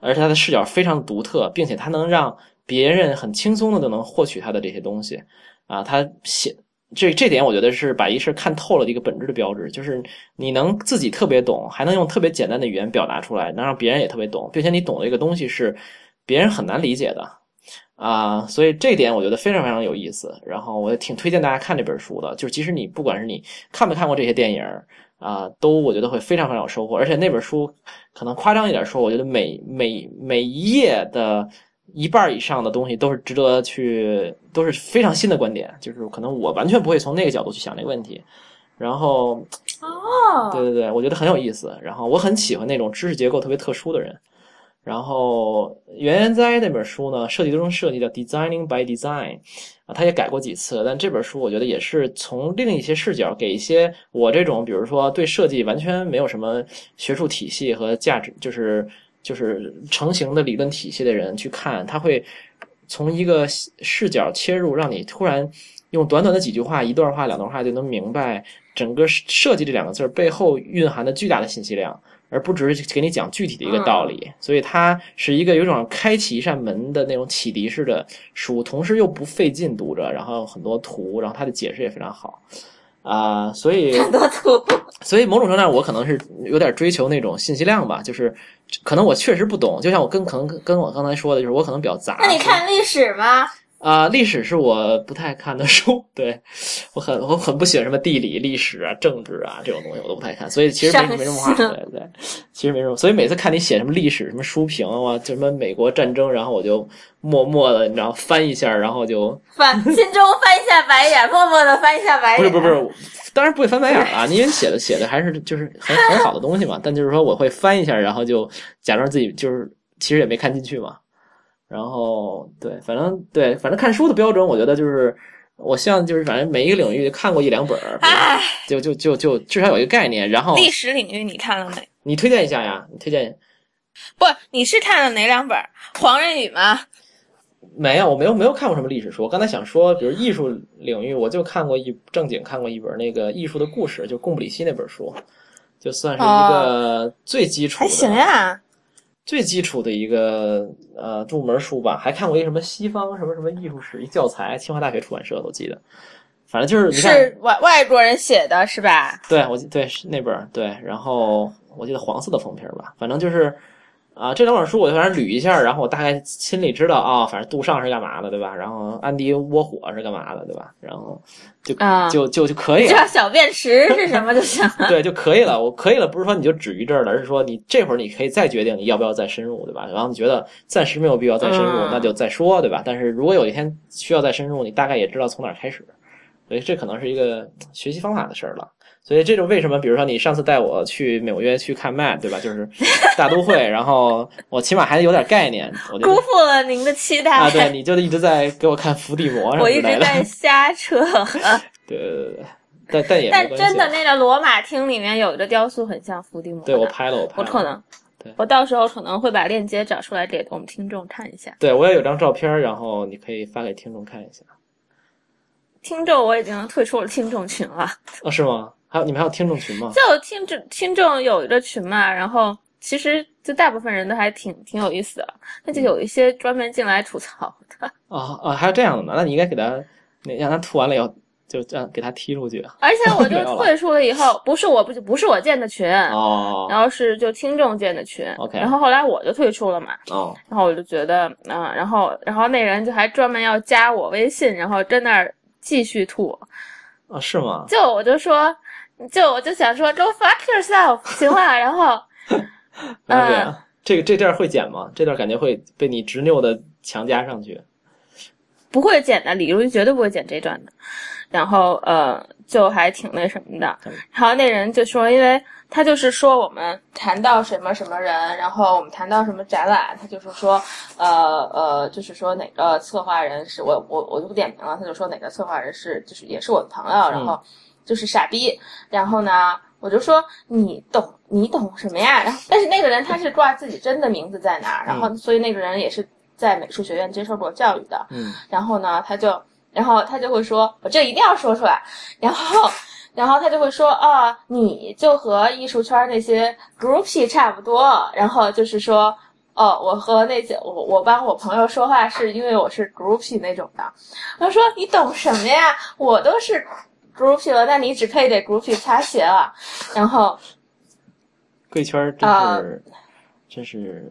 而且他的视角非常独特，并且他能让别人很轻松的就能获取他的这些东西啊。他写这这点，我觉得是把一事看透了的一个本质的标志，就是你能自己特别懂，还能用特别简单的语言表达出来，能让别人也特别懂，并且你懂的一个东西是别人很难理解的。啊，所以这点我觉得非常非常有意思。然后我也挺推荐大家看这本书的，就是即使你不管是你看没看过这些电影啊，都我觉得会非常非常有收获。而且那本书可能夸张一点说，我觉得每每每一页的一半以上的东西都是值得去，都是非常新的观点，就是可能我完全不会从那个角度去想这个问题。然后，哦，对对对，我觉得很有意思。然后我很喜欢那种知识结构特别特殊的人。然后袁研哉那本书呢，设计中设计叫 Designing by Design，啊，他也改过几次，但这本书我觉得也是从另一些视角给一些我这种，比如说对设计完全没有什么学术体系和价值，就是就是成型的理论体系的人去看，他会从一个视角切入，让你突然用短短的几句话、一段话、两段话就能明白整个设计这两个字儿背后蕴含的巨大的信息量。而不只是给你讲具体的一个道理，所以它是一个有种开启一扇门的那种启迪式的书，同时又不费劲读着，然后很多图，然后它的解释也非常好啊、所以很多图。所以某种程度上我可能是有点追求那种信息量吧，就是可能我确实不懂，就像我跟可能跟跟我刚才说的，就是我可能比较杂。那你看历史吗？啊、历史是我不太看的书，对我很我很不喜欢什么地理、历史啊、政治啊这种东西，我都不太看，所以其实没伤没什么话，心对对，其实没什么。所以每次看你写什么历史、什么书评啊，就什么美国战争，然后我就默默的，你知道翻一下，然后就翻心中翻一下白眼，默默的翻一下白眼。不是不是不是，当然不会翻白眼啊，因为写的写的还是就是很很好的东西嘛。但就是说我会翻一下，然后就假装自己就是其实也没看进去嘛。然后对，反正对，反正看书的标准，我觉得就是我希望就是反正每一个领域看过一两本儿，就就就就至少有一个概念。然后历史领域你看了没？你推荐一下呀？你推荐不，你是看了哪两本？黄仁宇吗？没有？我没有没有看过什么历史书。我刚才想说，比如艺术领域，我就看过一正经看过一本那个艺术的故事，就贡布里希那本书，就算是一个最基础的。还行呀。最基础的一个呃入门书吧，还看过一个什么西方什么什么艺术史一教材，清华大学出版社的我记得，反正就是你看，是外外国人写的是吧？对我记对是那本儿对，然后我记得黄色的封皮儿吧，反正就是啊，这两本书我反正捋一下，然后我大概心里知道啊、反正杜尚是干嘛的，对吧？然后安迪窝火是干嘛的，对吧？然后就、啊就就就可以了知道。小便池是什么就行了。对，就可以了。我可以了，不是说你就止于这儿了，而是说你这会儿你可以再决定你要不要再深入，对吧？然后你觉得暂时没有必要再深入，嗯那就再说，对吧？但是如果有一天需要再深入，你大概也知道从哪儿开始，所以这可能是一个学习方法的事儿了。所以这种为什么，比如说你上次带我去纽约去看 Mad，对吧？就是大都会，然后我起码还有点概念，我就辜负了您的期待。啊，对，你就一直在给我看伏地魔什 我一直在 瞎扯。对对对对，但但也但真的，那个罗马厅里面有一个雕塑很像伏地魔。对我拍了，我拍了，我可能对，我到时候可能会把链接找出来给我们听众看一下。对我也有张照片，然后你可以发给听众看一下。听众我已经退出了听众群了，哦，是吗？还有你们还有听众群吗？就听众听众有一个群嘛，然后其实就大部分人都还挺挺有意思的，那就有一些专门进来吐槽的，啊啊，还有这样的呢？那你应该给他，那让他吐完了以后，就让给他踢出去。而且我 就退出了以后，不是我不不是我建的群，哦然后是就听众建的群 OK 然后后来我就退出了嘛，哦，然后我就觉得，嗯、然后然后那人就还专门要加我微信，然后在那儿继续吐，啊是吗？就我就说，就我就想说，go fuck yourself，行了，然后 了嗯解。这个这段会剪吗？这段感觉会被你执拗的强加上去。不会剪的，李如绝对不会剪这段的。然后呃，就还挺那什么的嗯。然后那人就说，因为他就是说我们谈到什么什么人，然后我们谈到什么展览，他就是说呃呃，就是说哪个策划人是我我我就不点名了，他就说哪个策划人是就是也是我的朋友，然后就是傻逼。然后呢，我就说你懂你懂什么呀？然后但是那个人他是挂自己真的名字在哪儿，然后所以那个人也是在美术学院接受过教育的。嗯然后呢，他就，然后他就会说，我这一定要说出来。然后，然后他就会说，啊，你就和艺术圈那些 groupie 差不多。然后就是说，哦，我和那些我我帮我朋友说话是因为我是 groupie 那种的。他说你懂什么呀？我都是 groupie 了，那你只配给 groupie 擦鞋了。然后，贵圈儿真啊是，真是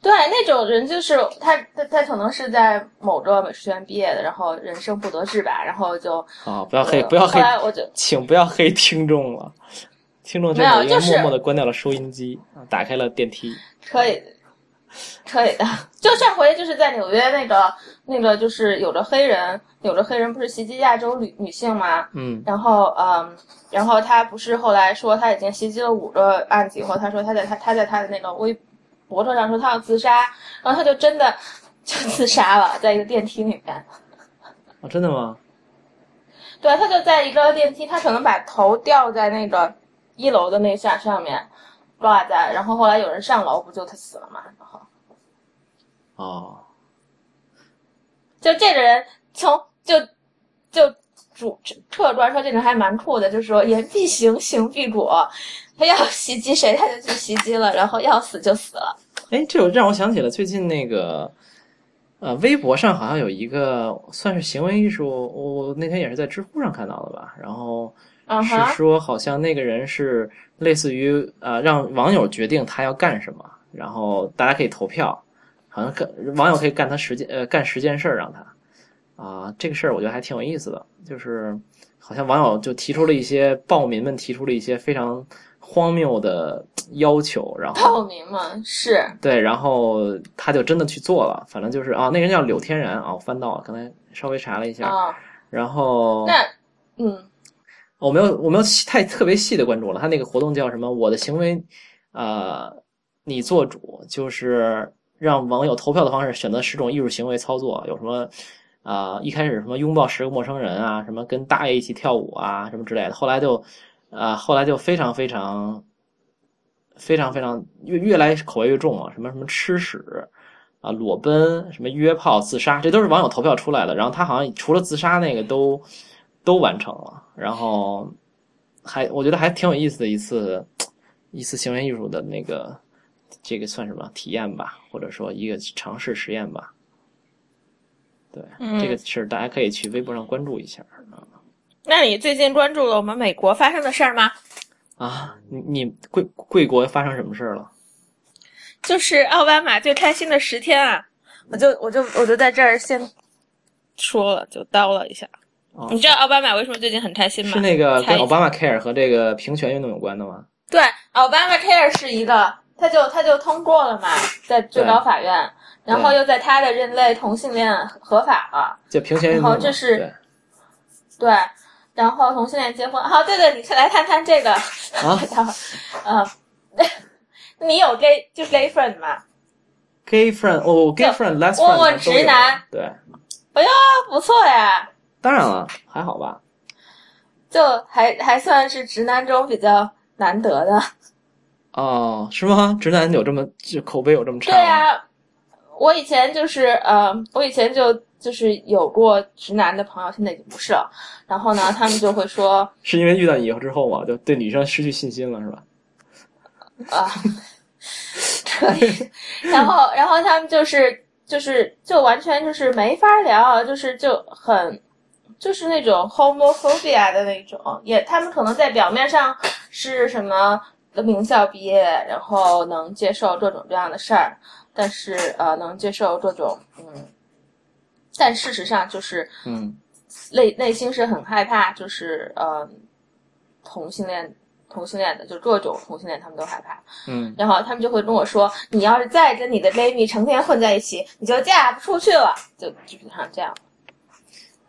对，那种人就是他，他他可能是在某个美术学院毕业的，然后人生不得志吧，然后就啊！不要黑，呃不要黑我就请不要黑听众了。听众真没有默默的关掉了收音机，啊打开了电梯。可以，可以的。就上回就是在纽约那个那个，就是有着黑人，有着黑人不是袭击亚洲女女性吗？嗯然后嗯，然后他不是后来说他已经袭击了五个案子以后，他说他在他他在他的那个微博头上说他要自杀，然后他就真的 就自杀了，在一个电梯里面。哦，真的吗？对，他就在一个电梯，他可能把头吊在那个一楼的那下上面挂在，然后后来有人上楼，不就他死了嘛？哦，就这个人从就就主客观说，这个人还蛮酷的，就是说言必行，行必果。他要袭击谁，他就去袭击了，然后要死就死了。哎，这有让我想起了最近那个，呃，微博上好像有一个算是行为艺术，我那天也是在知乎上看到的吧。然后是说好像那个人是类似于呃让网友决定他要干什么，然后大家可以投票，好像干网友可以干他十件呃干十件事儿让他。啊、这个事儿我觉得还挺有意思的，就是好像网友就提出了一些暴民们提出了一些非常荒谬的要求，然后暴民嘛，是。对，然后他就真的去做了，反正就是啊，那人叫柳天然啊，我翻到了，刚才稍微查了一下，啊、然后那嗯。我没有我没有细太特别细的关注了，他那个活动叫什么？我的行为，呃，你做主，就是让网友投票的方式选择十种艺术行为操作，有什么？啊、一开始什么拥抱十个陌生人啊，什么跟大爷一起跳舞啊，什么之类的。后来就，啊，后来就非常非常，非常非常越越来口味越重了，什么什么吃屎啊、裸奔，什么约炮、自杀，这都是网友投票出来的。然后他好像除了自杀那个都都完成了，然后还我觉得还挺有意思的一次一次行为艺术的那个这个算什么体验吧，或者说一个尝试实验吧。对，嗯这个事儿大家可以去微博上关注一下啊。那你最近关注了我们美国发生的事儿吗？啊，你你贵贵国发生什么事儿了？就是奥巴马最开心的十天啊，我就我就我就在这儿先说了，就叨了一下。哦你知道奥巴马为什么最近很开心吗？是那个跟奥巴马 care 和这个平权运动有关的吗？对，奥巴马 care 是一个，他就他就通过了嘛，在最高法院，然后又在他的任内同性恋合法了，就平权运动。然后这是对对，然后同性恋结婚，好，对对，你来谈谈这个，啊 然后，呃，你有 gay 就 gay friend 吗？，gay friend 哦，gay friend less friend 问问直男对，哎呦，不错呀，当然了，还好吧。就还还算是直男中比较难得的。哦，是吗？直男有这么就口碑有这么差对吗？呀、我以前就是呃，我以前就就是有过直男的朋友，现在已经不是了。然后呢，他们就会说 是因为遇到你以后之后嘛，就对女生失去信心了，是吧？啊，可以。然后，然后他们就是就是就完全就是没法聊，就是就很就是那种 homophobia 的那种，也他们可能在表面上是什么名校毕业，然后能接受各种各样的事儿，但是呃能接受各种嗯，但事实上就是嗯，内内心是很害怕，就是呃同性恋同性恋的，就各种同性恋他们都害怕。嗯，然后他们就会跟我说，你要是再跟你的蜜成天混在一起，你就嫁不出去了，就基本上这样。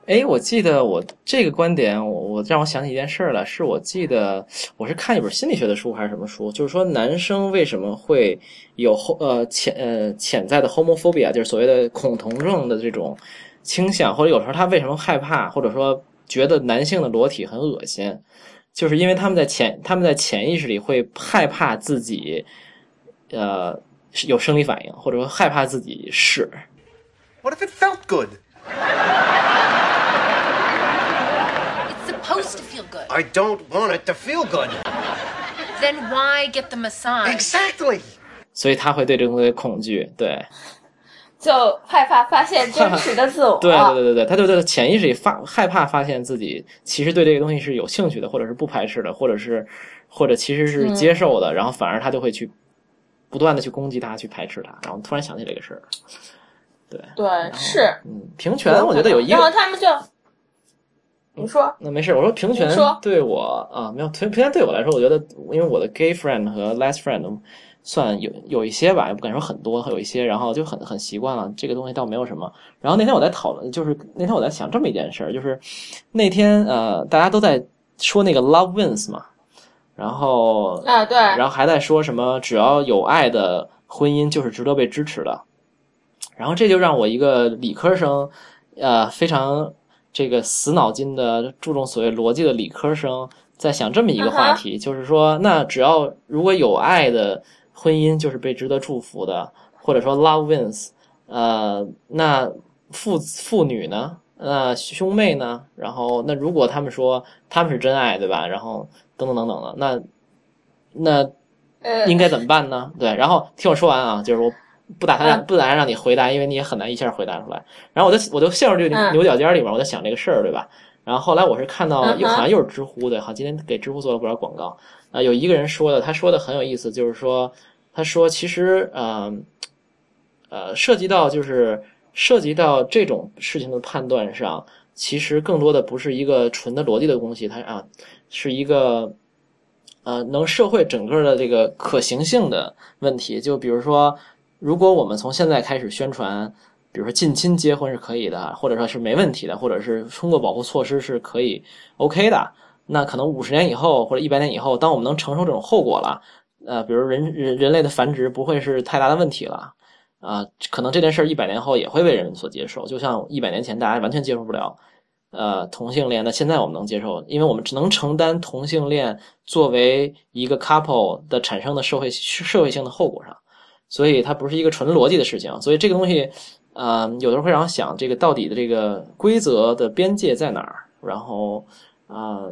哎，我记得我这个观点，我我让我想起一件事儿来，是我记得我是看一本心理学的书还是什么书，就是说男生为什么会有后呃潜呃潜在的 homophobia，就是所谓的恐同症的这种倾向，或者有时候他为什么害怕，或者说觉得男性的裸体很恶心，就是因为他们在潜他们在潜意识里会害怕自己呃有生理反应，或者说害怕自己是。What if it felt good? It's supposed to feel good. I don't want it to feel good. Then why get the massage? Exactly. 所以他会对这个东西恐惧，对，就害怕发现真实的自我。对对对对对，他就在潜意识里发害怕发现自己其实对这个东西是有兴趣的，或者是不排斥的，或者是或者其实是接受的，然后反而他就会去不断的去攻击他，去排斥他，然后突然想起这个事儿，对对是。嗯，平权我觉得有一然后，他们就，你说，那没事，我说平权说。对我啊没有平平权对我来说，我觉得因为我的 gay friend 和 les friend 算有有一些吧，也不敢说很多，有一些，然后就很很习惯了，这个东西倒没有什么。然后那天我在讨论，就是那天我在想这么一件事儿，就是那天呃大家都在说那个 love wins 嘛，然后啊，对，然后还在说什么只要有爱的婚姻就是值得被支持的，然后这就让我一个理科生，呃，非常这个死脑筋的注重所谓逻辑的理科生，在想这么一个话题，就是说，那只要如果有爱的婚姻就是被值得祝福的，或者说 love wins，呃，那父父女呢？那，兄妹呢？然后那如果他们说他们是真爱，对吧？然后等等等等的，那那呃，应该怎么办呢？对，然后听我说完啊，就是我不打算不打算让你回答，因为你也很难一下回答出来。然后我就我就陷入这个嗯牛角尖里面，我在想这个事儿，对吧？然后后来我是看到又好像又是知乎的，好像今天给知乎做了不少广告啊、有一个人说的，他说的很有意思，就是说他说其实呃呃涉及到就是涉及到这种事情的判断上，其实更多的不是一个纯的逻辑的东西，它啊是一个呃能社会整个的这个可行性的问题。就比如说，如果我们从现在开始宣传，比如说近亲结婚是可以的，或者说是没问题的，或者是通过保护措施是可以 OK 的，那可能五十年以后或者一百年以后，当我们能承受这种后果了，呃，比如人人人类的繁殖不会是太大的问题了。啊、可能这件事儿一百年后也会被人们所接受，就像一百年前大家完全接受不了，呃，同性恋，那现在我们能接受，因为我们只能承担同性恋作为一个 couple 的产生的社会社会性的后果上，所以它不是一个纯逻辑的事情，所以这个东西，呃，有的时候会让我想，这个到底的这个规则的边界在哪儿？然后，啊、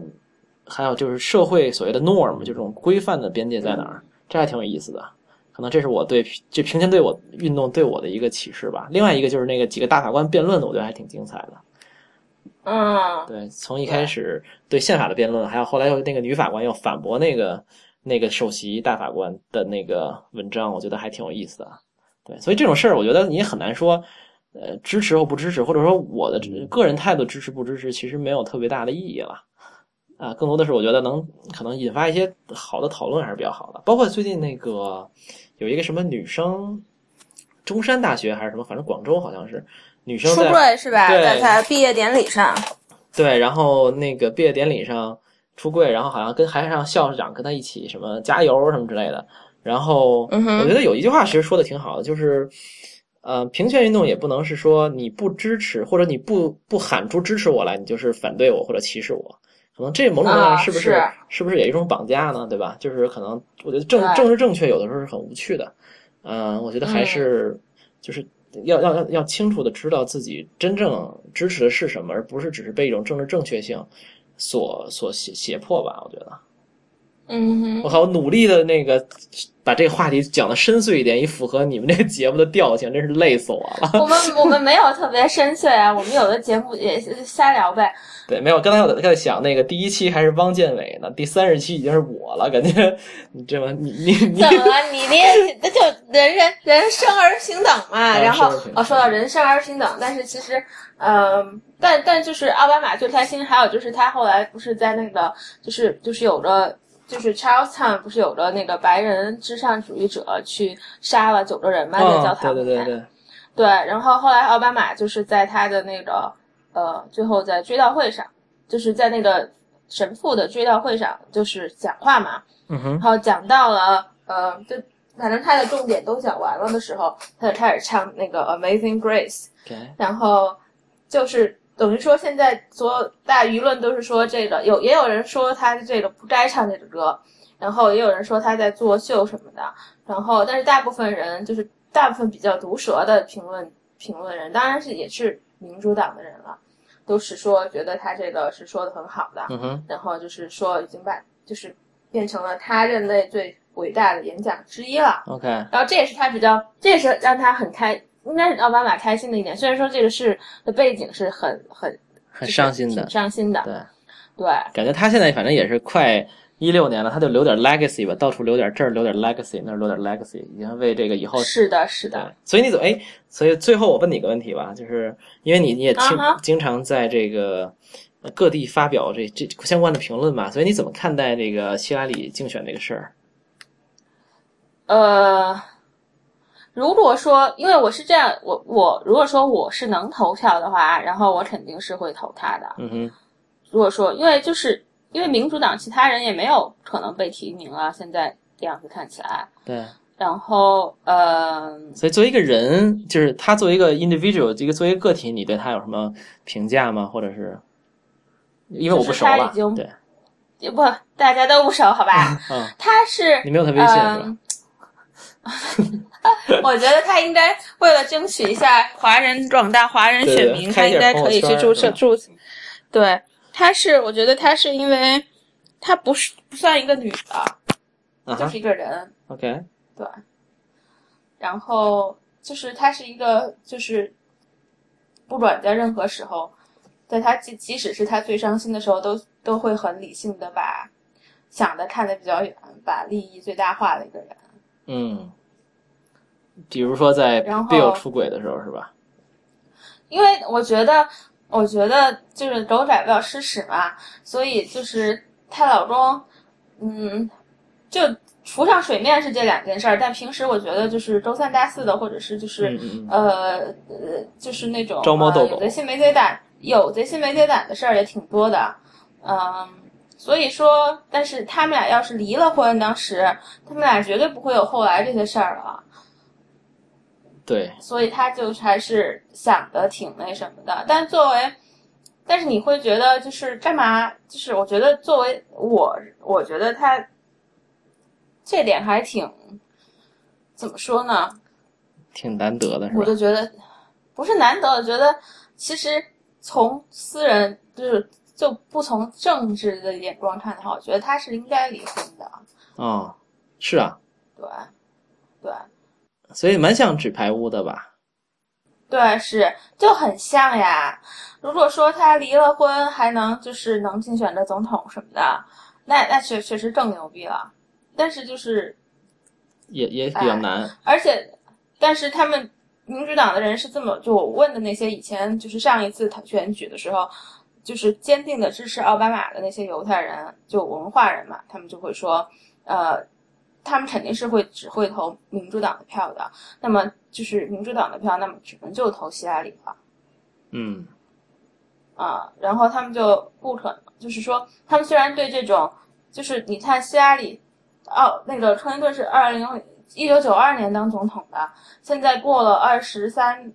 还有就是社会所谓的 norm 就这种规范的边界在哪儿？这还挺有意思的。可能这是我对这平权对我运动对我的一个启示吧。另外一个就是那个几个大法官辩论的，我觉得还挺精彩的。嗯，对，从一开始对宪法的辩论，还有后来又那个女法官又反驳那个那个首席大法官的那个文章，我觉得还挺有意思的。对，所以这种事儿，我觉得你也很难说，呃，支持或不支持，或者说我的个人态度支持不支持，其实没有特别大的意义了。啊，更多的是我觉得能可能引发一些好的讨论还是比较好的。包括最近那个有一个什么女生，中山大学还是什么，反正广州好像是女生出在柜是吧？对在他毕业典礼上，对，然后那个毕业典礼上出柜，然后好像跟还让校长跟他一起什么加油什么之类的。然后我觉得有一句话其实说的挺好的，就是呃，平权运动也不能是说你不支持或者你不不喊出支持我来，你就是反对我或者歧视我。可能这某种程度上啊是不是是不是也一种绑架呢？对吧？就是可能我觉得政对政治正确有的时候是很无趣的。嗯、我觉得还嗯是就是要要要要清楚的知道自己真正支持的是什么，而不是只是被一种政治正确性所所胁胁迫吧。我觉得，嗯哼，我靠，我努力的那个把这个话题讲的深邃一点，以符合你们这个节目的调性，真是累死我了。我们我们没有特别深邃啊，我们有的节目也瞎聊呗。对，没有，刚才我在想那个第一期还是汪建伟呢，第三十期已经是我了，感觉你这么你你你怎么了？你你那就人人人生而平等嘛。啊然后哦，说到人生而平等，但是其实，嗯、但但就是奥巴马最开心，还有就是他后来不是在那个就是就是有着。就是 Charlestown 不是有着那个白人至上主义者去杀了九个人嘛，在教哦，堂里面。对对对对，对，然后后来奥巴马就是在他的那个呃，最后在追悼会上，就是在那个神父的追悼会上，就是讲话嘛，嗯哼。然，后讲到了呃，就反正他的重点都讲完了的时候，他就开始唱那个 Amazing Grace，OK，然后就是等于说现在所有大舆论都是说这个有也有人说他这个不该唱这个歌，然后也有人说他在作秀什么的，然后但是大部分人就是大部分比较毒舌的评论评论人，当然是也是民主党的人了，都是说觉得他这个是说的很好的，嗯哼，然后就是说已经把就是变成了他任内最伟大的演讲之一了。，OK，然后这也是他比较，这也是让他很开，应该是奥巴马开心的一点。虽然说这个事的背景是很很很伤心的挺，伤心的，对，对感觉他现在反正也是快一六年了，他就留点 legacy 吧，到处留点这儿留点 legacy，那儿留点 legacy，已经为这个以后是的，是的，，所以你怎么哎？所以最后我问你个问题吧，就是因为你你也经、经常在这个呃各地发表这这相关的评论嘛，所以你怎么看待这个希拉里竞选这个事儿？呃，如果说，因为我是这样，我我如果说我是能投票的话，然后我肯定是会投他的。嗯哼，如果说，因为就是因为民主党其他人也没有可能被提名了，现在这样子看起来，对，然后呃，所以作为一个人，就是他作为一个 individual，这个作为一个个体，你对他有什么评价吗？或者是因为我不熟了对，也不大家都不熟，好吧？嗯，他是你没有他微信是吧？嗯 我觉得他应该为了争取一下华人广大华人选民，他应该可以去注册注。对，他是我觉得他是因为他不是不算一个女的，就是一个人，，OK，对。然后就是他是一个就是不管在任何时候，在他即即使是他最伤心的时候，都都会很理性的把想的看得比较远，把利益最大化的一个人。嗯，比如说在 Bill 出轨的时候是吧？因为我觉得，我觉得就是狗仔不要吃屎嘛，所以就是她老公，嗯，就浮上水面是这两件事儿，但平时我觉得就是周三大四的，或者是就是、呃呃，就是那种招猫逗狗呃有贼心没贼胆，有贼心没贼胆的事儿也挺多的，嗯。所以说，但是他们俩要是离了婚，当时他们俩绝对不会有后来这些事儿了。对，所以他就还是想的挺那什么的。但作为，但是你会觉得就是干嘛？就是我觉得作为我，我觉得他这点还挺怎么说呢？挺难得的是吧我就？觉得不是难得，我觉得其实从私人就是就不从政治的眼光看的话，我觉得他是应该离婚的。哦，是啊，对，对。所以蛮像纸牌屋的吧？对，是就很像呀。如果说他离了婚，还能就是能竞选的总统什么的，那那确确实更牛逼了。但是就是也也比较难。而且，但是他们民主党的人是这么，就我问的那些以前就是上一次他选举的时候，就是坚定的支持奥巴马的那些犹太人，就文化人嘛，他们就会说，呃，他们肯定是会只会投民主党的票的。那么就是民主党的票，那么只能就投希拉里了。嗯啊，然后他们就不可能，就是说，他们虽然对这种，就是你看希拉里，哦，那个克林顿是二零一九九二年当总统的，现在过了二十三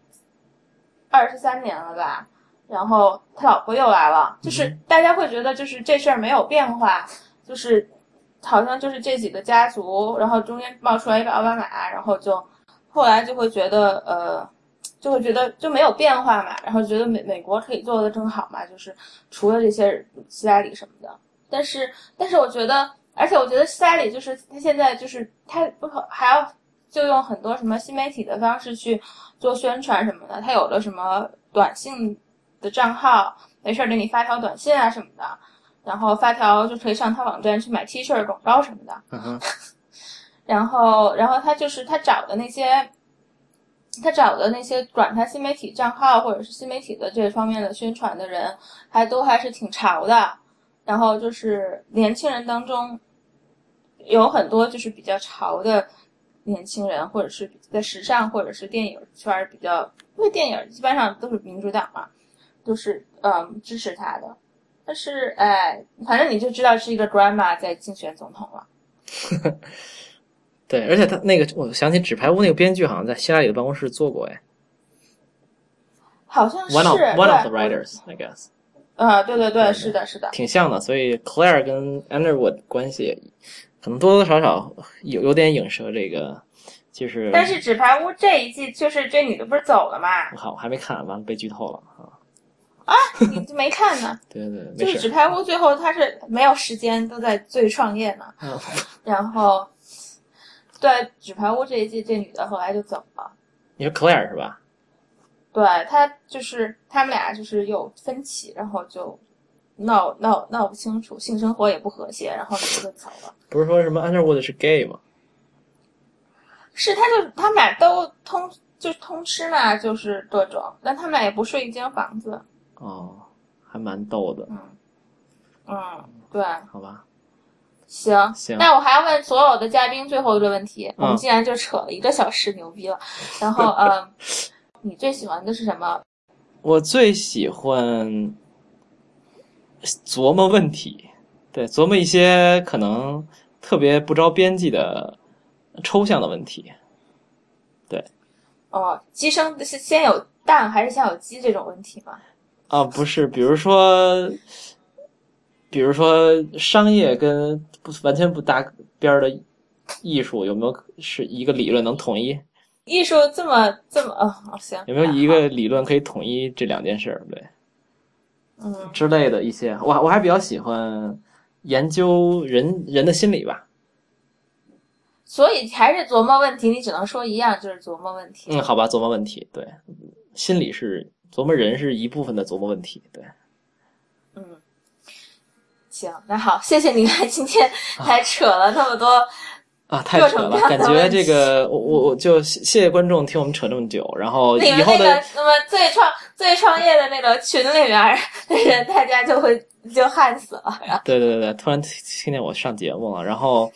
二十三年了吧，然后他老婆又来了，就是大家会觉得就是这事儿没有变化，就是好像就是这几个家族，然后中间冒出来一个奥巴马，然后就后来就会觉得呃。就会觉得就没有变化嘛，然后觉得美美国可以做的更好嘛，就是除了这些希拉里什么的。但是，但是我觉得，而且我觉得希拉里就是他现在就是他不可还要就用很多什么新媒体的方式去做宣传什么的。他有了什么短信的账号，没事儿给你发条短信啊什么的，然后发条就可以上他网站去买 T 恤、广告什么的。然后，然后他就是他找的那些。他找的那些管他新媒体账号或者是新媒体的这方面的宣传的人，还都还是挺潮的。然后就是年轻人当中，有很多就是比较潮的年轻人，或者是在时尚或者是电影圈比较，因为电影基本上都是民主党嘛，都是嗯支持他的。但是哎，反正你就知道是一个 grandma 在竞选总统了。对，而且他那个，我想起《纸牌屋》那个编剧好像在希拉里的办公室做过，哎好像是，one of one of the writers，I guess，啊，对对对，是的，是的。挺像的。所以 Claire 跟 Underwood 关系可能多多少少有有点影射这个，就是。但是《纸牌屋》这一季就是这女的不是走了嘛？我靠，我还没看完，被剧透了啊！啊，你没看呢？对对对，就是《纸。牌屋》最后他是没有时间，都在最创业呢。嗯 然后，对《纸牌屋》这一季，这女的后来就走了。你说 Claire 是吧？对他就是他们俩就是有分歧，然后就闹闹闹不清楚，性生活也不和谐，然后女的就走了。不是说什么 Underwood 是 gay 吗？是，他就他们俩都通就是通吃嘛，就是各种，但他们俩也不睡一间房子。哦，还蛮逗的，嗯，对，好吧？行行那我还要问所有的嘉宾最后一个问题，我们嗯竟然就扯了一个小时，牛逼了。然后，嗯，你最喜欢的是什么？我最喜欢琢磨问题，对，琢磨一些可能特别不着边际的抽象的问题。对哦，鸡生是先有蛋还是先有鸡这种问题吗？啊，不是，比如说，比如说商业跟不完全不搭边儿的艺术，有没有是一个理论能统一？艺术这么这么，哦，行，有没有一个理论可以统一这两件事儿？对，嗯之类的一些，我我还比较喜欢研究人人的心理吧。所以还是琢磨问题，你只能说一样，就是琢磨问题。嗯，好吧，琢磨问题，对，心理是琢磨人是一部分的琢磨问题，对。嗯，行，那好，谢谢你来今天还扯了那么多。啊，太扯了！感觉这个，我我我就谢谢谢观众听我们扯这么久，然后以后的那么最创最创业的那个群里面儿的人，大家就会就汗死了。对对对对，突然听听见我上节目了，然后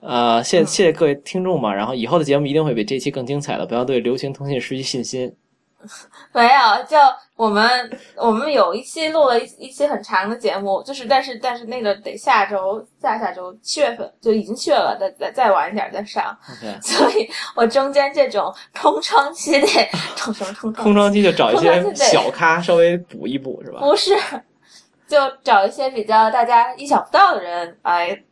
呃，谢谢谢各位听众嘛，然后以后的节目一定会比这期更精彩的，不要对流行通信失去信心。没有，就我们我们有一期录了一一期很长的节目，就是但是但是那个得下周下下周七月份就已经去了，再再再晚一点再上，OK，所以我中间这种空窗期得空什么空窗空窗期就找一些小咖稍微补一补，是吧？不是，就找一些比较大家意想不到的人来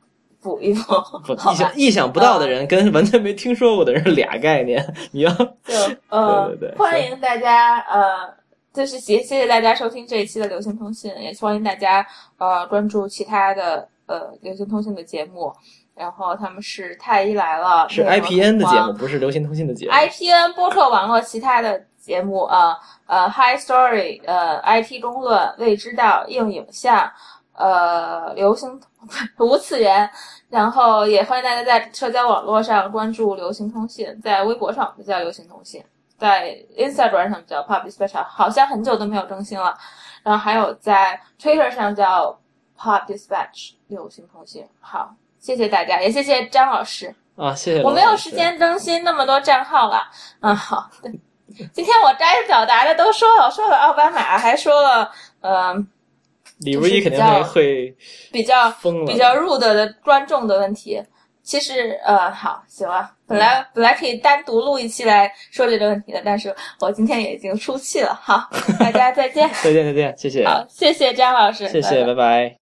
补一补，不，好意想？意想不到的人跟完全没听说过的人是俩概念，你要 就呃，对对对欢迎大家呃，就是谢谢谢大家收听这一期的流行通信，也欢迎大家呃关注其他的呃流行通信的节目，然后他们是太医来了，是 IPN 的节目，不是流行通信的节目。IPN 播客网络其他的节目啊，呃，High Story，呃，IT 公论、未知道、硬影像，呃流行 无次元，然后也欢迎大家在社交网络上关注流行通信，在微博上我们叫流行通信，在 Instagram 上叫 Pop Dispatch，好像很久都没有更新了。然后还有在 Twitter 上叫 Pop Dispatch 流行通信。好，谢谢大家，也谢谢张老师。啊，谢谢。我没有时。间更新那么多账号了。嗯，好。对，今天我该表达的都说了，我说了奥巴马，还说了，呃，李如一肯定会会比较比较 rude 的观众的问题。其实，呃，好，行了，本来本来可以单独录一期来说这个问题的，但是我今天也已经出气了。好，大家再见。再见再见，谢谢，好，谢谢张老师，谢谢，拜拜拜拜。